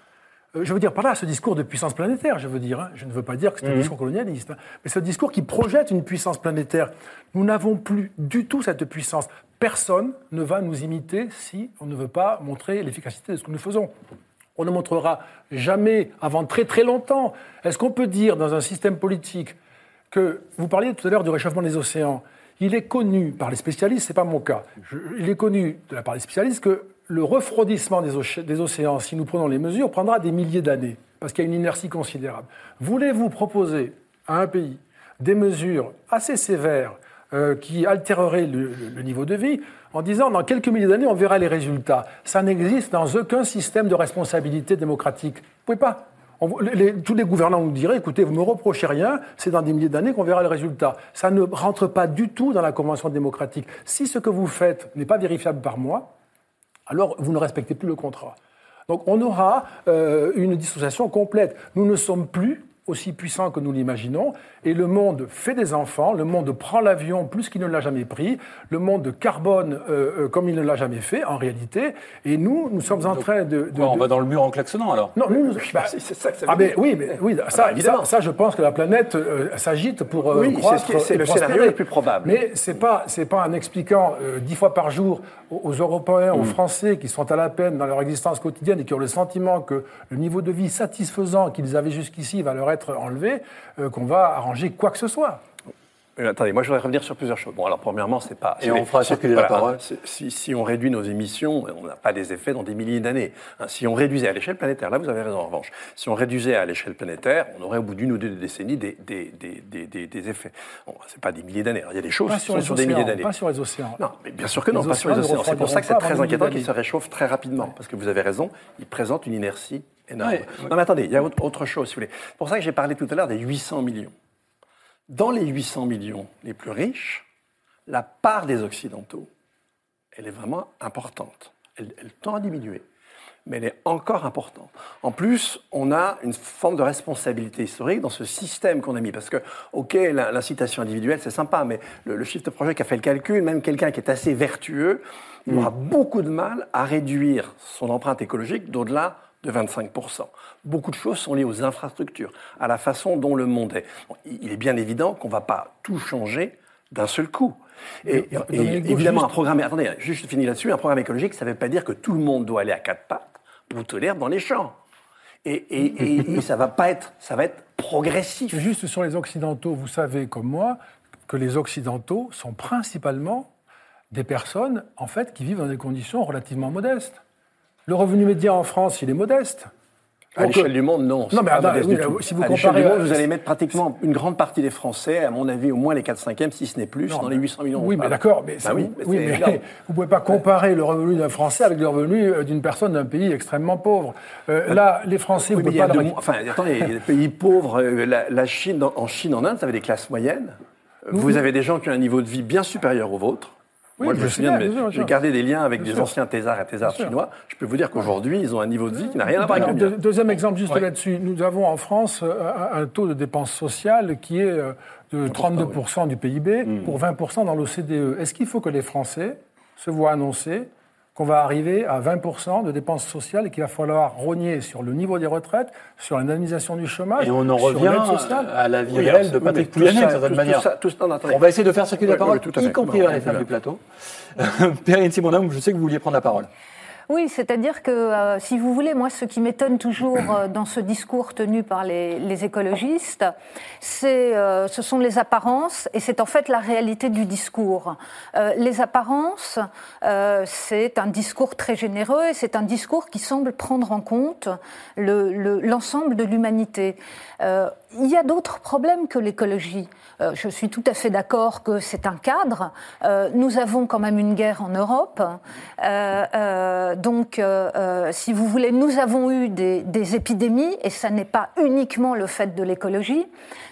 Euh, Je veux dire par là, ce discours de puissance planétaire, je veux dire. hein. Je ne veux pas dire que c'est un Mhm. discours colonialiste, hein. mais ce discours qui projette une puissance planétaire. Nous n'avons plus du tout cette puissance. Personne ne va nous imiter si on ne veut pas montrer l'efficacité de ce que nous faisons. On ne montrera jamais avant très très longtemps. Est-ce qu'on peut dire dans un système politique que vous parliez tout à l'heure du réchauffement des océans Il est connu par les spécialistes, c'est pas mon cas. je- il est connu de la part des spécialistes que le refroidissement des, océ- des océans, si nous prenons les mesures, prendra des milliers d'années parce qu'il y a une inertie considérable. Voulez-vous proposer à un pays des mesures assez sévères euh, qui altéreraient le, niveau de vie en disant dans quelques milliers d'années on verra les résultats? Ça n'existe dans aucun système de responsabilité démocratique. Vous pouvez pas. Les- les- tous les gouvernants nous diraient, écoutez, vous me reprochez rien, c'est dans des milliers d'années qu'on verra le résultat. Ça ne rentre pas du tout dans la Convention démocratique. Si ce que vous faites n'est pas vérifiable par moi, alors vous ne respectez plus le contrat. Donc on aura euh, une dissociation complète. Nous ne sommes plus aussi puissants que nous l'imaginons, et le monde fait des enfants, le monde prend l'avion plus qu'il ne l'a jamais pris, le monde carbone euh, euh, comme il ne l'a jamais fait en réalité, et nous, nous sommes en train de... de- Quoi, on de- va dans le mur en klaxonnant alors? Non, nous, nous- bah, c'est ça que ça veut ah, mais dire. oui, mais oui, ça, bah, évidemment. ça, ça, je pense que la planète euh, s'agite pour euh, Oui, c'est ce le scénario le plus probable. Mais c'est pas, c'est pas en expliquant euh, dix fois par jour aux, aux Européens, aux Mm. Français qui sont à la peine dans leur existence quotidienne et qui ont le sentiment que le niveau de vie satisfaisant qu'ils avaient jusqu'ici va leur être enlevé, euh, qu'on va arranger quoi que ce soit. Euh, attendez, moi je voudrais revenir sur plusieurs choses. Bon, alors premièrement, c'est pas. Et on fera circuler la parole. Si, si on réduit nos émissions, on n'a pas des effets dans des milliers d'années. Hein, si on réduisait à l'échelle planétaire, là vous avez raison en revanche, si on réduisait à l'échelle planétaire, on aurait au bout d'une ou deux décennies des, des, des, des, des- des effets. Bon, c'est pas des milliers d'années. hein. Il y a des choses Pas qui sur sont les sur des milliers d'années. pas sur les océans. Non, mais bien sûr que non, Les pas sur les océans. C'est pour ça que c'est très inquiétant qu'ils se réchauffent très rapidement, parce que vous avez raison, ils présentent une inertie énorme. Ouais, Non mais attendez, il y a autre chose, si vous voulez. C'est pour ça que j'ai parlé tout à l'heure des 800 millions. Dans les 800 millions les plus riches, la part des Occidentaux, elle est vraiment importante. Elle, elle tend à diminuer. mais elle est encore importante. En plus, on a une forme de responsabilité historique dans ce système qu'on a mis. Parce que, OK, l'incitation individuelle, c'est sympa, mais le, le chiffre de projet qui a fait le calcul, même quelqu'un qui est assez vertueux, il aura beaucoup de mal à réduire son empreinte écologique d'au-delà de 25%. Beaucoup de choses sont liées aux infrastructures, à la façon dont le monde est. Bon, il est bien évident qu'on ne va pas tout changer d'un seul coup. Et, et- et Dominique Gauche, évidemment, juste- un programme, attendez, juste je finis là-dessus, un programme écologique, ça ne veut pas dire que tout le monde doit aller à quatre pattes ou te l'herbe dans les champs. Et- et ça va pas être, ça va être progressif. Juste sur les Occidentaux, vous savez comme moi que les Occidentaux sont principalement des personnes en fait qui vivent dans des conditions relativement modestes. Le revenu médian en France, il est modeste. À l'échelle du monde, non. Non, c'est mais pas attends, modeste oui, du tout. si vous à l'échelle comparez, du monde, euh, vous allez mettre pratiquement une grande partie des Français, à mon avis, au moins les 4 5 si ce n'est plus, Non, dans les 800 millions. Oui, mais d'accord, mais, Bah oui, mais mais vous ne pouvez pas comparer le revenu d'un Français avec le revenu euh, d'une personne d'un pays extrêmement pauvre. Euh, là, les Français, vous pouvez pas de enfin, attendez, il y a des pays pauvres, euh, la, la Chine, en Chine, en Inde, ça avait des classes moyennes. Euh, Vous avez des gens qui ont un niveau de vie bien supérieur au vôtre. Moi, je me souviens, de j'ai gardé des liens avec des anciens thésards et thésards chinois. Je peux vous dire qu'aujourd'hui, ils ont un niveau de vie qui n'a rien à voir avec le. Deuxième exemple, juste là-dessus. Nous avons en France euh, un, un taux de dépenses sociales qui est euh, de 32% du PIB Hmm. pour 20% dans l'OCDE. Est-ce qu'il faut que les Français se voient annoncer qu'on va arriver à 20% de dépenses sociales et qu'il va falloir rogner sur le niveau des retraites, sur l'indemnisation du chômage, Et on en sur revient à la vie Oui, réelle de Patrick Pouyanné, d'une certaine tout- tout manière. ça- tout ça- non, attendez. On va essayer de faire circuler la parole, oui, tout à fait. y compris la FM voilà. du plateau. Perrine Simonin, je sais que vous vouliez prendre la parole. Oui, c'est-à-dire que, euh, si vous voulez, moi, ce qui m'étonne toujours euh, dans ce discours tenu par les, écologistes, c'est, euh, ce sont les apparences et c'est en fait la réalité du discours. Les apparences, c'est un discours très généreux et c'est un discours qui semble prendre en compte le- le- l'ensemble de l'humanité. Euh, il y a d'autres problèmes que l'écologie. Euh, je suis tout à fait d'accord que c'est un cadre. Euh, nous avons quand même une guerre en Europe. Euh, euh, donc, euh, si vous voulez, nous avons eu des, des épidémies et ça n'est pas uniquement le fait de l'écologie.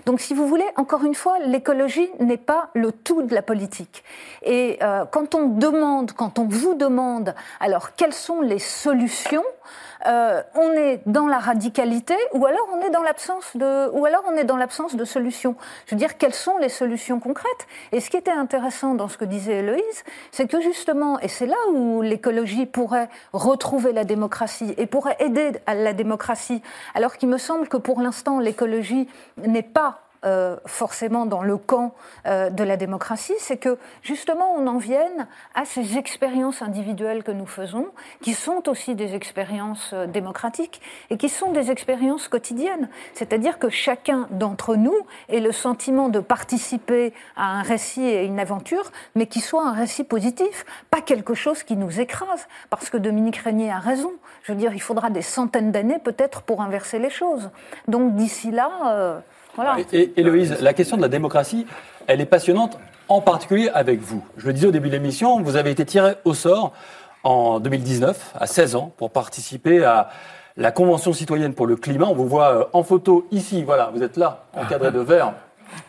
Donc, si vous voulez, encore une fois, l'écologie n'est pas le tout de la politique. Et quand on demande, quand on vous demande, alors quelles sont les solutions euh, on est dans la radicalité ou alors on est dans l'absence de ou alors on est dans l'absence de solutions. Je veux dire quelles sont les solutions concrètes? Et ce qui était intéressant dans ce que disait Héloïse, c'est que justement et c'est là où l'écologie pourrait retrouver la démocratie et pourrait aider à la démocratie alors qu'il me semble que pour l'instant l'écologie n'est pas euh, forcément dans le camp euh, de la démocratie, c'est que justement on en vienne à ces expériences individuelles que nous faisons, qui sont aussi des expériences euh, démocratiques et qui sont des expériences quotidiennes. C'est-à-dire que chacun d'entre nous ait le sentiment de participer à un récit et une aventure, mais qui soit un récit positif, pas quelque chose qui nous écrase. Parce que Dominique Régnier a raison. Je veux dire, il faudra des centaines d'années peut-être pour inverser les choses. Donc d'ici là, voilà. Et, Héloïse, la question de la démocratie, elle est passionnante, en particulier avec vous. Je le disais au début de l'émission, vous avez été tiré au sort en 2019, à 16 ans, pour participer à la Convention citoyenne pour le climat. On vous voit euh, en photo ici, voilà, vous êtes là, encadré de vert,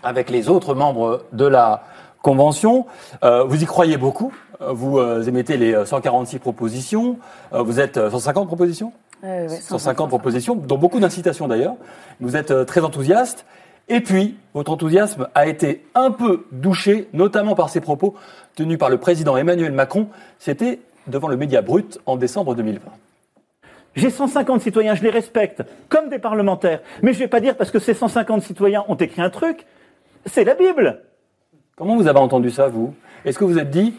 avec les autres membres de la Convention. Euh, vous y croyez beaucoup, Euh, vous émettez les euh, 146 propositions, vous êtes euh, 150 propositions? Euh, ouais, 150 propositions, dont beaucoup d'incitations d'ailleurs. Vous êtes euh, très enthousiaste. Et puis, votre enthousiasme a été un peu douché, notamment par ces propos tenus par le président Emmanuel Macron. C'était devant le Média Brut en décembre 2020. J'ai 150 citoyens, je les respecte, comme des parlementaires. Mais je ne vais pas dire parce que ces 150 citoyens ont écrit un truc, c'est la Bible. Comment vous avez entendu ça, vous? Est-ce que vous êtes dit,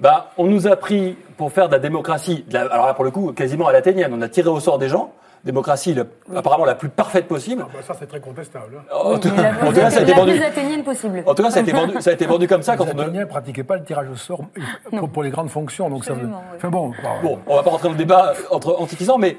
bah, on nous a pris pour faire de la démocratie, de la- alors là, pour le coup, quasiment à l'athénienne, on a tiré au sort des gens, démocratie apparemment la plus parfaite possible. Ah bah ça, c'est très contestable. hein. En tout, Mais la en tout cas, ça a été la vendu. plus athénienne possible. En tout cas, ça a été vendu, ça a été vendu comme ça Les quand on. Athéniens ne pratiquaient pas le tirage au sort pour, pour les grandes fonctions. Donc ça, Absolument, oui. enfin bon, Bon, on va pas rentrer dans le débat entre antiquisants, mais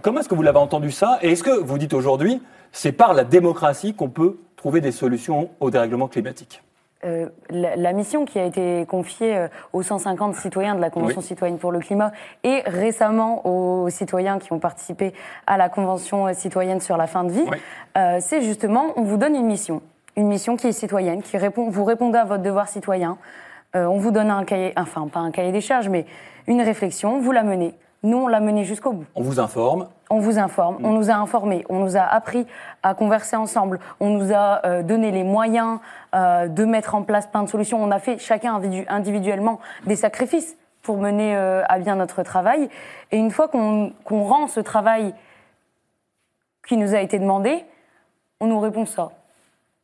comment est-ce que vous l'avez entendu ça? Et est-ce que vous dites aujourd'hui, c'est par la démocratie qu'on peut trouver des solutions au dérèglement climatique? Euh, la, la mission qui a été confiée euh, aux 150 citoyens de la Convention Oui. citoyenne pour le climat et récemment aux citoyens qui ont participé à la Convention euh, citoyenne sur la fin de vie, euh, c'est justement, on vous donne une mission, une mission qui est citoyenne, qui répond, vous répondez à votre devoir citoyen, Euh, on vous donne un cahier, enfin pas un cahier des charges, mais une réflexion, vous la menez. Nous, on l'a mené jusqu'au bout. On vous informe. On vous informe, on nous a informés, on nous a appris à converser ensemble, on nous a euh, donné les moyens euh, de mettre en place plein de solutions. On a fait chacun individu- individuellement des sacrifices pour mener euh, à bien notre travail. Et une fois qu'on qu'on rend ce travail qui nous a été demandé, on nous répond ça.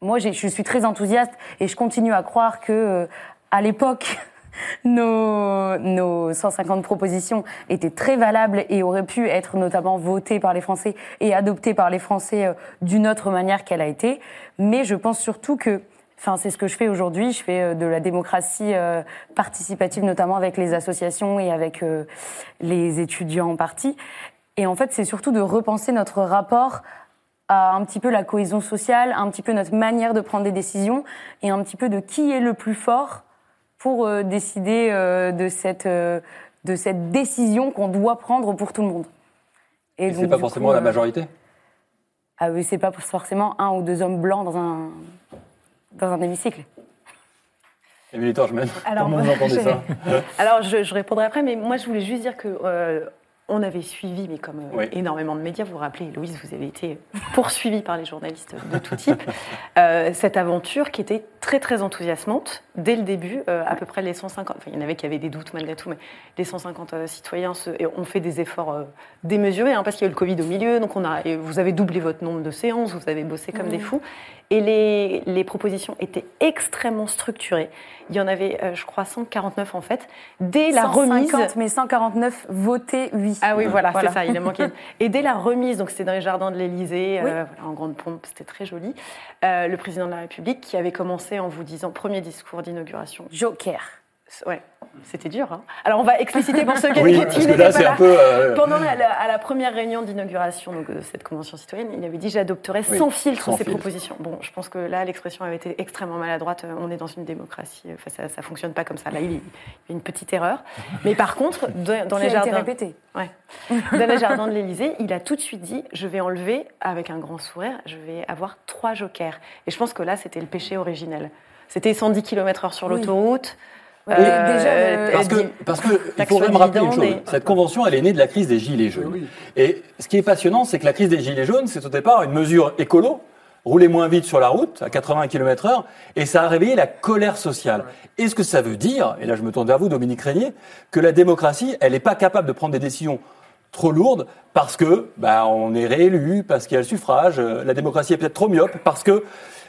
Moi, je suis très enthousiaste et je continue à croire que, euh, à l'époque, nos, nos 150 propositions étaient très valables et auraient pu être notamment votées par les Français et adoptées par les Français euh, d'une autre manière qu'elle a été. Mais je pense surtout que, enfin, c'est ce que je fais aujourd'hui. Je fais euh, de la démocratie euh, participative, notamment avec les associations et avec les étudiants en partie. Et en fait, c'est surtout de repenser notre rapport à un petit peu la cohésion sociale, un petit peu notre manière de prendre des décisions et un petit peu de qui est le plus fort pour euh, décider euh, de, cette, euh, de cette décision qu'on doit prendre pour tout le monde. Et donc, c'est pas forcément coup, la euh, majorité? Ah oui, c'est pas forcément un ou deux hommes blancs dans un, dans un hémicycle. Émilie Torchman, Alors, comment vous entendez ça? Alors, je, je répondrai après, mais moi, je voulais juste dire que euh, on avait suivi, mais comme euh, Oui. énormément de médias, vous vous rappelez, Louise, vous avez été poursuivie par les journalistes de tout type, euh, cette aventure qui était très, très enthousiasmante dès le début, euh, à peu près les 150, enfin, il y en avait qui avaient des doutes malgré tout, mais les 150 euh, citoyens se- et ont fait des efforts euh, démesurés, hein, parce qu'il y a eu le Covid au milieu, donc on a, et vous avez doublé votre nombre de séances, vous avez bossé comme des fous, et les, les propositions étaient extrêmement structurées. Il y en avait, euh, je crois, 149 en fait. Dès la 150, remise. mais 149 votés, oui. Ah oui, voilà, c'est ça, il a manqué. Et dès la remise, donc c'était dans les jardins de l'Élysée, Oui. euh, en grande pompe, c'était très joli, euh, le président de la République qui avait commencé en vous disant, premier discours d'inauguration. Joker. Ouais, c'était dur. hein. Alors on va expliciter pour ceux qui Oui, parce que là, pas c'est là. un peu, euh, Pendant la, la- à la première réunion d'inauguration donc, de cette convention citoyenne, il avait dit j'adopterai Oui, sans filtre sans ces filtre. propositions. Bon, je pense que là, l'expression avait été extrêmement maladroite. Euh, On est dans une démocratie, enfin, ça ne fonctionne pas comme ça. Là, il y a une petite erreur. Mais par contre, de- dans Qui les a été jardins. répétée. Ouais. Dans les jardins de l'Élysée, il a tout de suite dit je vais enlever, avec un grand sourire, je vais avoir trois jokers. Et je pense que là, c'était le péché originel. C'était 110 km/h sur Oui. Ouais, Euh, déjà, euh, Parce que, parce que il faut même rappeler une chose. et- Cette convention, elle est née de la crise des Gilets jaunes. Et ce qui est passionnant, c'est que la crise des Gilets jaunes, c'est au départ une mesure écolo, rouler moins vite sur la route, à 80 km heure, et ça a réveillé la colère sociale. Est-ce que ça veut dire, et là je me tourne vers vous, Dominique Régnier, que la démocratie, elle n'est pas capable de prendre des décisions trop lourdes parce que bah, on est réélu, parce qu'il y a le suffrage, euh, la démocratie est peut-être trop myope, parce que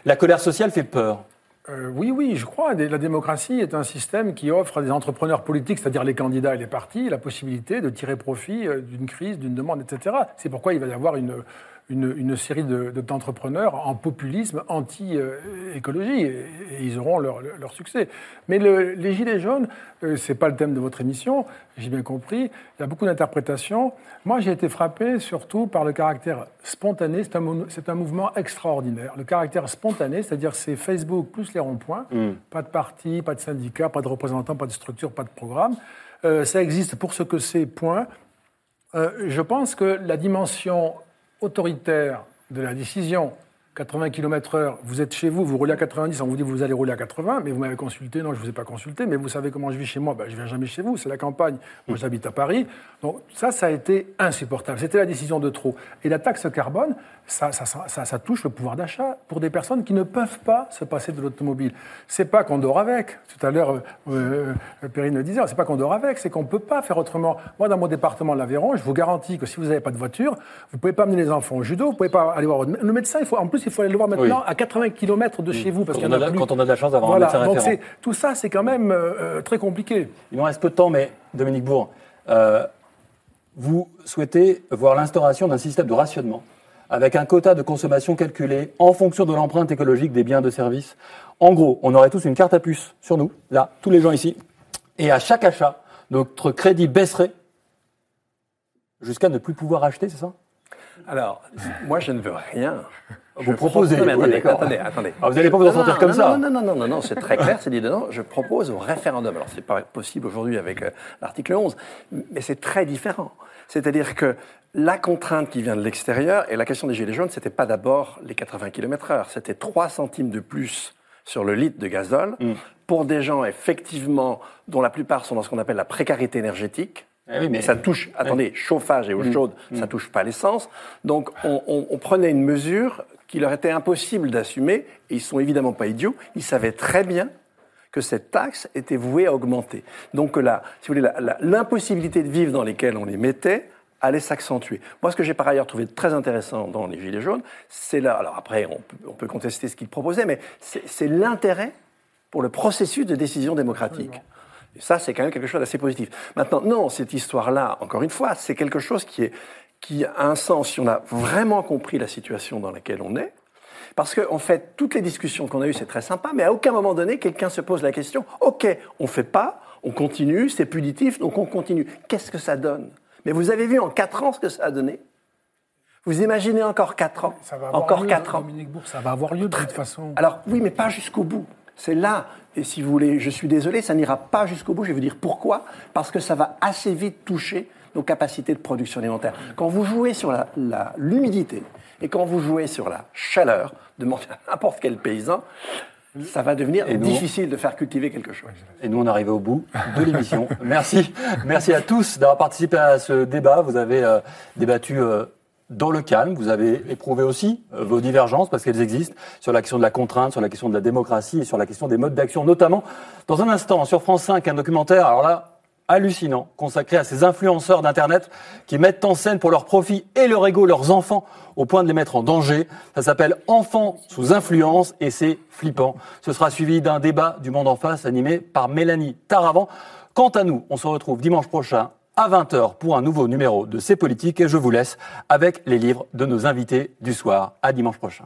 la colère sociale fait peur? Euh, oui, oui, je crois. La démocratie est un système qui offre à des entrepreneurs politiques, c'est-à-dire les candidats et les partis, la possibilité de tirer profit euh, d'une crise, d'une demande, etc. C'est pourquoi il va y avoir une, une, une série de- de- d'entrepreneurs en populisme anti-écologie, et, et ils auront leur, leur succès. Mais le- les Gilets jaunes, euh, c'est pas le thème de votre émission, j'ai bien compris. Il y a beaucoup d'interprétations. Moi, j'ai été frappé surtout par le caractère spontané. C'est un, un mouvement extraordinaire. Le caractère spontané, c'est-à-dire c'est Facebook plus les ronds-points. Pas de parti, pas de syndicat, pas de représentants, pas de structure, pas de programme. Euh, ça existe pour ce que c'est, point. Euh, je pense que la dimension autoritaire de la décision, 80 km/h, vous êtes chez vous, vous roulez à 90, on vous dit vous allez rouler à 80, mais vous m'avez consulté, non, je ne vous ai pas consulté, mais vous savez comment je vis chez moi, ben, je ne viens jamais chez vous, c'est la campagne, moi j'habite à Paris. Donc ça, ça a été insupportable, c'était la décision de trop. Et la taxe carbone, ça, ça, ça, ça- ça touche le pouvoir d'achat pour des personnes qui ne peuvent pas se passer de l'automobile. C'est pas qu'on dort avec, tout à l'heure, euh, euh, Perrine le disait, c'est pas qu'on dort avec, c'est qu'on ne peut pas faire autrement. Moi, dans mon département, l'Aveyron, je vous garantis que si vous n'avez pas de voiture, vous ne pouvez pas amener les enfants au judo, vous ne pouvez pas aller voir. Le médecin, il faut, en plus, il faut aller le voir maintenant Oui. à 80 km de chez vous. Parce Quand on a plus. quand on a de la chance d'avoir un Voilà. médecin Donc référent. tout ça, c'est quand même euh, euh, très compliqué. Il nous reste peu de temps, mais Dominique Bourg, euh, vous souhaitez voir l'instauration d'un système de rationnement avec un quota de consommation calculé en fonction de l'empreinte écologique des biens de service. En gros, on aurait tous une carte à puce sur nous, là, tous les gens ici, et à chaque achat, notre crédit baisserait jusqu'à ne plus pouvoir acheter, c'est ça? Alors, moi, je ne veux rien. Vous Je proposez, propose- non, mais attendez, attendez, attendez. Ah, vous n'allez pas vous en sortir non, comme non, ça. Non, non, non, non, non, c'est très clair, c'est dit dedans. Je propose au référendum. Alors, c'est pas possible aujourd'hui avec euh, l'article 11, mais c'est très différent. C'est-à-dire que la contrainte qui vient de l'extérieur, et la question des Gilets jaunes, c'était pas d'abord les 80 km/h, c'était 3 centimes de plus sur le litre de gazole Mm. pour des gens, effectivement, dont la plupart sont dans ce qu'on appelle la précarité énergétique. Oui, mais- Ça touche, attendez, chauffage et eau Mm. chaude, ça touche pas l'essence. Donc on, on- on prenait une mesure qui leur était impossible d'assumer, et ils sont évidemment pas idiots, ils savaient très bien que cette taxe était vouée à augmenter. Donc la, si vous voulez, l'impossibilité de vivre dans lesquelles on les mettait allait s'accentuer. Moi, ce que j'ai par ailleurs trouvé très intéressant dans les Gilets jaunes, c'est là, alors après, on peut, on peut contester ce qu'ils proposaient, mais c'est c'est l'intérêt pour le processus de décision démocratique. Et ça, c'est quand même quelque chose d'assez positif. Maintenant, non, cette histoire-là, encore une fois, c'est quelque chose qui, est, qui a un sens si on a vraiment compris la situation dans laquelle on est. Parce qu'en en fait, toutes les discussions qu'on a eues, c'est très sympa, mais à aucun moment donné, quelqu'un se pose la question OK, on fait pas, on continue, c'est punitif, donc on continue. Qu'est-ce que ça donne? Mais vous avez vu en 4 ans ce que ça a donné? Vous imaginez encore 4 ans? Ça va avoir Encore lieu, 4 ans Dominique Bourg, ça va avoir lieu de toute façon. alors oui, mais pas jusqu'au bout. C'est là, et si vous voulez, je suis désolé, ça n'ira pas jusqu'au bout. Je vais vous dire pourquoi. Parce que ça va assez vite toucher nos capacités de production alimentaire. Quand vous jouez sur la- la- l'humidité et quand vous jouez sur la chaleur, demandez à n'importe quel paysan, ça va devenir nous- difficile de faire cultiver quelque chose. Et nous, on est arrivé au bout de l'émission. Merci. Merci à tous d'avoir participé à ce débat. Vous avez euh, débattu euh, dans le calme. Vous avez éprouvé aussi euh, vos divergences, parce qu'elles existent, sur la question de la contrainte, sur la question de la démocratie et sur la question des modes d'action, notamment dans un instant sur France 5, un documentaire, alors là, hallucinant, consacré à ces influenceurs d'Internet qui mettent en scène pour leur profit et leur ego leurs enfants au point de les mettre en danger. Ça s'appelle Enfants sous influence et c'est flippant. Ce sera suivi d'un débat du monde en face animé par Mélanie Taravant. Quant à nous, on se retrouve dimanche prochain à 20h pour un nouveau numéro de C'est politique et je vous laisse avec les livres de nos invités du soir. À dimanche prochain.